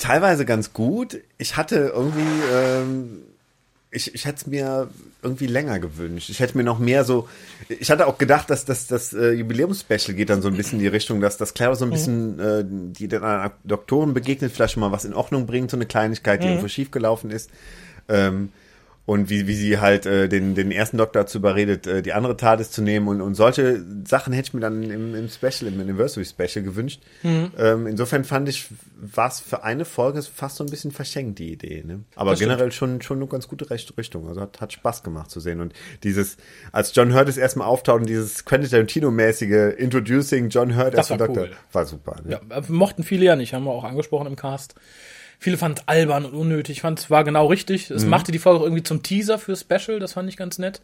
teilweise ganz gut. Ich hatte irgendwie, ähm, ich, ich hätte es mir irgendwie länger gewünscht. Ich hätte mir noch mehr so, ich hatte auch gedacht, dass das, das äh, Jubiläumsspecial geht dann so ein bisschen in die Richtung, dass das Clara so ein bisschen, äh, die den Doktoren begegnet, vielleicht schon mal was in Ordnung bringt, so eine Kleinigkeit, die irgendwo schiefgelaufen ist. Ähm, und wie, wie sie halt äh, den, den ersten Doktor dazu überredet, äh, die andere TARDIS zu nehmen. Und, und solche Sachen hätte ich mir dann im, im Special, im Anniversary Special gewünscht. Ähm, insofern fand ich, war es für eine Folge fast so ein bisschen verschenkt, die Idee. Ne? Aber Das stimmt. generell schon, schon eine ganz gute Richtung. Also hat, hat Spaß gemacht zu sehen. Und dieses, als John Hurt das erstmal auftaucht und dieses Quentin Tarantino-mäßige Introducing John Hurt Das als war Doktor, cool. war super. Ne? Ja, äh, mochten viele ja nicht, haben wir auch angesprochen im Cast. Viele fanden es albern und unnötig. Ich fand es war genau richtig. Es Mhm. machte die Folge auch irgendwie zum Teaser für Special. Das fand ich ganz nett.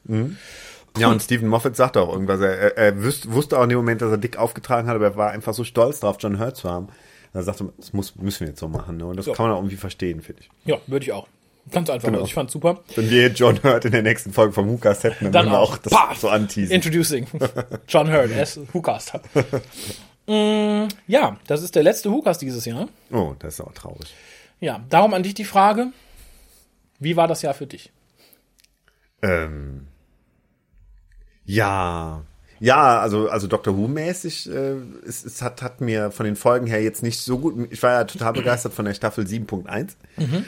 Ja, und Stephen Moffat sagte auch irgendwas. Er, er, wüsste, wusste auch in dem Moment, dass er dick aufgetragen hat, aber er war einfach so stolz drauf, John Hurt zu haben. Er sagte, das muss, müssen wir jetzt so machen. Ne? Und das Ja. kann man auch irgendwie verstehen, finde ich. Ja, würde ich auch. Ganz einfach. Genau. Ich fand's super. Wenn wir John Hurt in der nächsten Folge vom Hukas hätten, dann, Dann würden wir auch. das Pah! so anteasen. Introducing. John Hurt as WhoCast. mm, ja, das ist der letzte WhoCast dieses Jahr. oh, das ist auch traurig. Ja, darum an dich die Frage. Wie war das Jahr für dich? Ähm, ja, Ja, also, also Doctor Who-mäßig, äh, es, es hat, hat mir von den Folgen her jetzt nicht so gut. Ich war ja total begeistert von der Staffel 7.1. Mhm.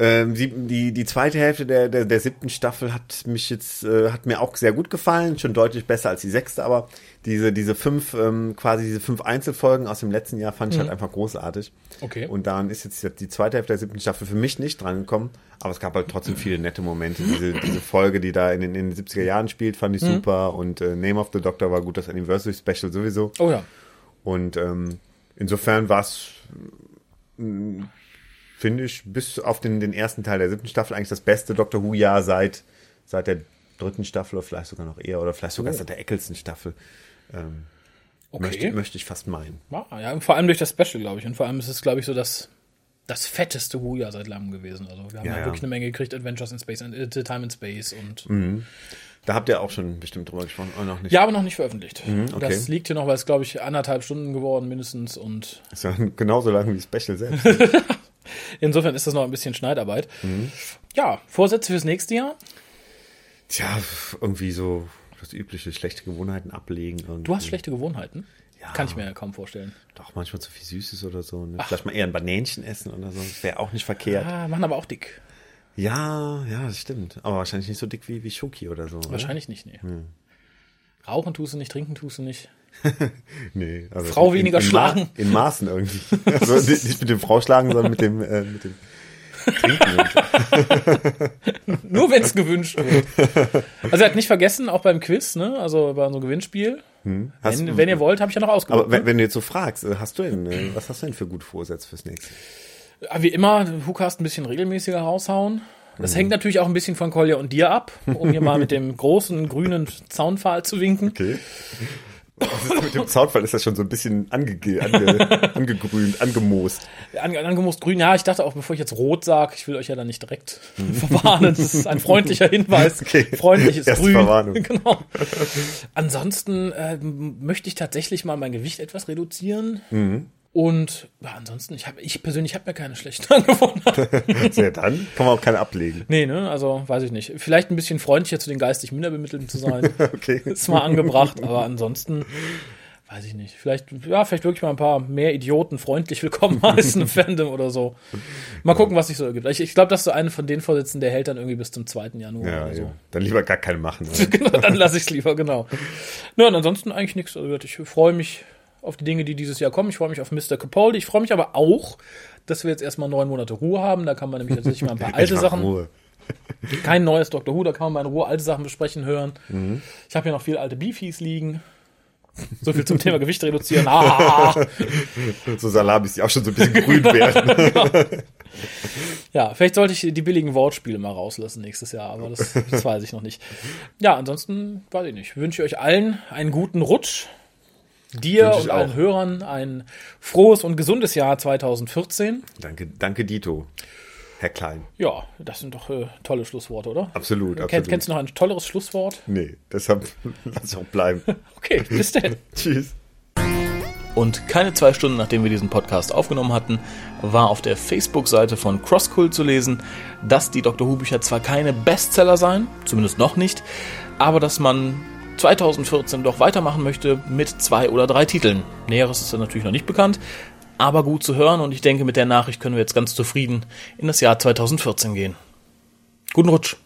Ähm, die, die, die zweite Hälfte der, der, der siebten Staffel hat mich jetzt, äh, hat mir auch sehr gut gefallen, schon deutlich besser als die sechste, aber diese, diese fünf, ähm, quasi diese fünf Einzelfolgen aus dem letzten Jahr fand ich halt Mhm. einfach großartig. Okay. Und daran ist jetzt die zweite Hälfte der siebten Staffel für mich nicht drangekommen, aber es gab halt trotzdem viele nette Momente. Diese, diese Folge, die da in den, in den 70er Jahren spielt, fand ich super und äh, Name of the Doctor war gut, das Anniversary Special sowieso. Oh ja. Und ähm, insofern war es, finde ich, bis auf den, den ersten Teil der siebten Staffel eigentlich das beste Doctor Who-Jahr seit, seit der dritten Staffel oder vielleicht sogar noch eher oder vielleicht sogar Oh. seit der Eccleston-Staffel. Ähm, Okay. möchte, möchte ich fast meinen. Ja, ja, vor allem durch das Special, glaube ich. Und vor allem ist es, glaube ich, so das, das fetteste Who-Jahr seit langem gewesen. Also wir haben Ja, ja, ja. wirklich eine Menge gekriegt, Adventures in Space, and, äh, Time in Space und Mhm. Da habt ihr auch schon bestimmt drüber gesprochen, oder noch nicht? ja, aber noch nicht veröffentlicht. Mhm, okay. Das liegt hier noch, weil es, glaube ich, anderthalb Stunden geworden mindestens und Ist ja genauso lang wie Special selbst. insofern ist das noch ein bisschen Schneidarbeit. Mhm. Ja, Vorsätze fürs nächste Jahr? Tja, irgendwie so das übliche schlechte Gewohnheiten ablegen. Irgendwie. Du hast schlechte Gewohnheiten? Ja. Kann ich mir ja kaum vorstellen. Doch, manchmal zu viel Süßes oder so. Ne? Vielleicht mal eher ein Banänchen essen oder so. Wäre auch nicht verkehrt. Ah, machen aber auch dick. Ja, ja, das stimmt. Aber wahrscheinlich nicht so dick wie, wie Schoki oder so. oder? Wahrscheinlich nicht, nee. Hm. Rauchen tust du nicht, trinken tust du nicht. Nee, also Frau in- weniger in, schlagen. Ma in Maßen irgendwie. Also nicht mit dem Frau schlagen, sondern mit dem, äh, mit dem Nur wenn es gewünscht wird. Also er hat nicht vergessen, auch beim Quiz, ne? Also bei unserem Gewinnspiel. hast, Wenn, wenn ihr wollt, habe ich ja noch ausgesucht. aber wenn, wenn du jetzt so fragst, äh, hast du denn, äh, was hast du denn für gute Vorsätze fürs nächste? Ja, Wie immer, Hookast ein bisschen regelmäßiger raushauen. Das Mhm. hängt natürlich auch ein bisschen von Kolja und dir ab, um hier mal mit dem großen grünen Zaunpfahl zu winken. Okay. Mit dem Soundfall ist das schon so ein bisschen ange ange angegrünt, angemoost. An, angemusst grün, ja, ich dachte auch, bevor ich jetzt rot sage, ich will euch ja da nicht direkt verwarnen. Das ist ein freundlicher Hinweis. Mhm. Okay. Freundliches Erste Grün. Verwarnung. Genau. Ansonsten äh, möchte ich tatsächlich mal mein Gewicht etwas reduzieren. Mhm. Und ja, ansonsten, ich, hab, ich persönlich habe mir keine schlechten Angewohnheiten. Ja, dann kann man auch keine ablegen. Nee, ne, also weiß ich nicht. Vielleicht ein bisschen freundlicher zu den geistig Minderbemittelten zu sein. Okay. ist mal angebracht, aber ansonsten weiß ich nicht. Vielleicht, ja, vielleicht wirklich mal ein paar mehr Idioten freundlich willkommen heißen im Fandom oder so. Mal gucken, was sich so ergibt. Ich, ich glaube, das ist so eine von den Vorsitzenden, der hält dann irgendwie bis zum 2. Januar Ja, oder so. ja. Dann lieber gar keine machen. Oder? Genau, dann lasse ich es lieber, genau. Ja, und ansonsten eigentlich nichts. Also ich freue mich auf die Dinge, die dieses Jahr kommen. Ich freue mich auf Mr. Capaldi. Ich freue mich aber auch, dass wir jetzt erstmal neun Monate Ruhe haben. Da kann man nämlich tatsächlich mal ein paar alte Sachen Ruhe. kein neues Doctor Who, da kann man mal in Ruhe alte Sachen besprechen hören. Mhm. Ich habe hier noch viele alte Beefies liegen. So viel zum Thema Gewicht reduzieren. Ah, So Salabis, die auch schon so ein bisschen grün werden. ja, vielleicht sollte ich die billigen Wortspiele mal rauslassen nächstes Jahr, aber das, das weiß ich noch nicht. Ja, ansonsten weiß ich nicht. Wünsche ich euch allen einen guten Rutsch. Dir und allen auch. Hörern ein frohes und gesundes Jahr 2014. danke, danke Dito, Herr Klein. Ja, das sind doch äh, tolle Schlussworte, oder? Absolut, Kenn, absolut. kennst du noch ein tolleres Schlusswort? Nee, deshalb lass auch bleiben. Okay, bis denn. Tschüss. Und keine zwei Stunden nachdem wir diesen Podcast aufgenommen hatten, war auf der Facebook-Seite von CrossCult zu lesen, dass die Dr. Who-Bücher zwar keine Bestseller seien, zumindest noch nicht, aber dass man 2014 doch weitermachen möchte mit zwei oder drei Titeln. Näheres ist natürlich noch nicht bekannt, aber gut zu hören und ich denke, mit der Nachricht können wir jetzt ganz zufrieden in das Jahr 2014 gehen. Guten Rutsch!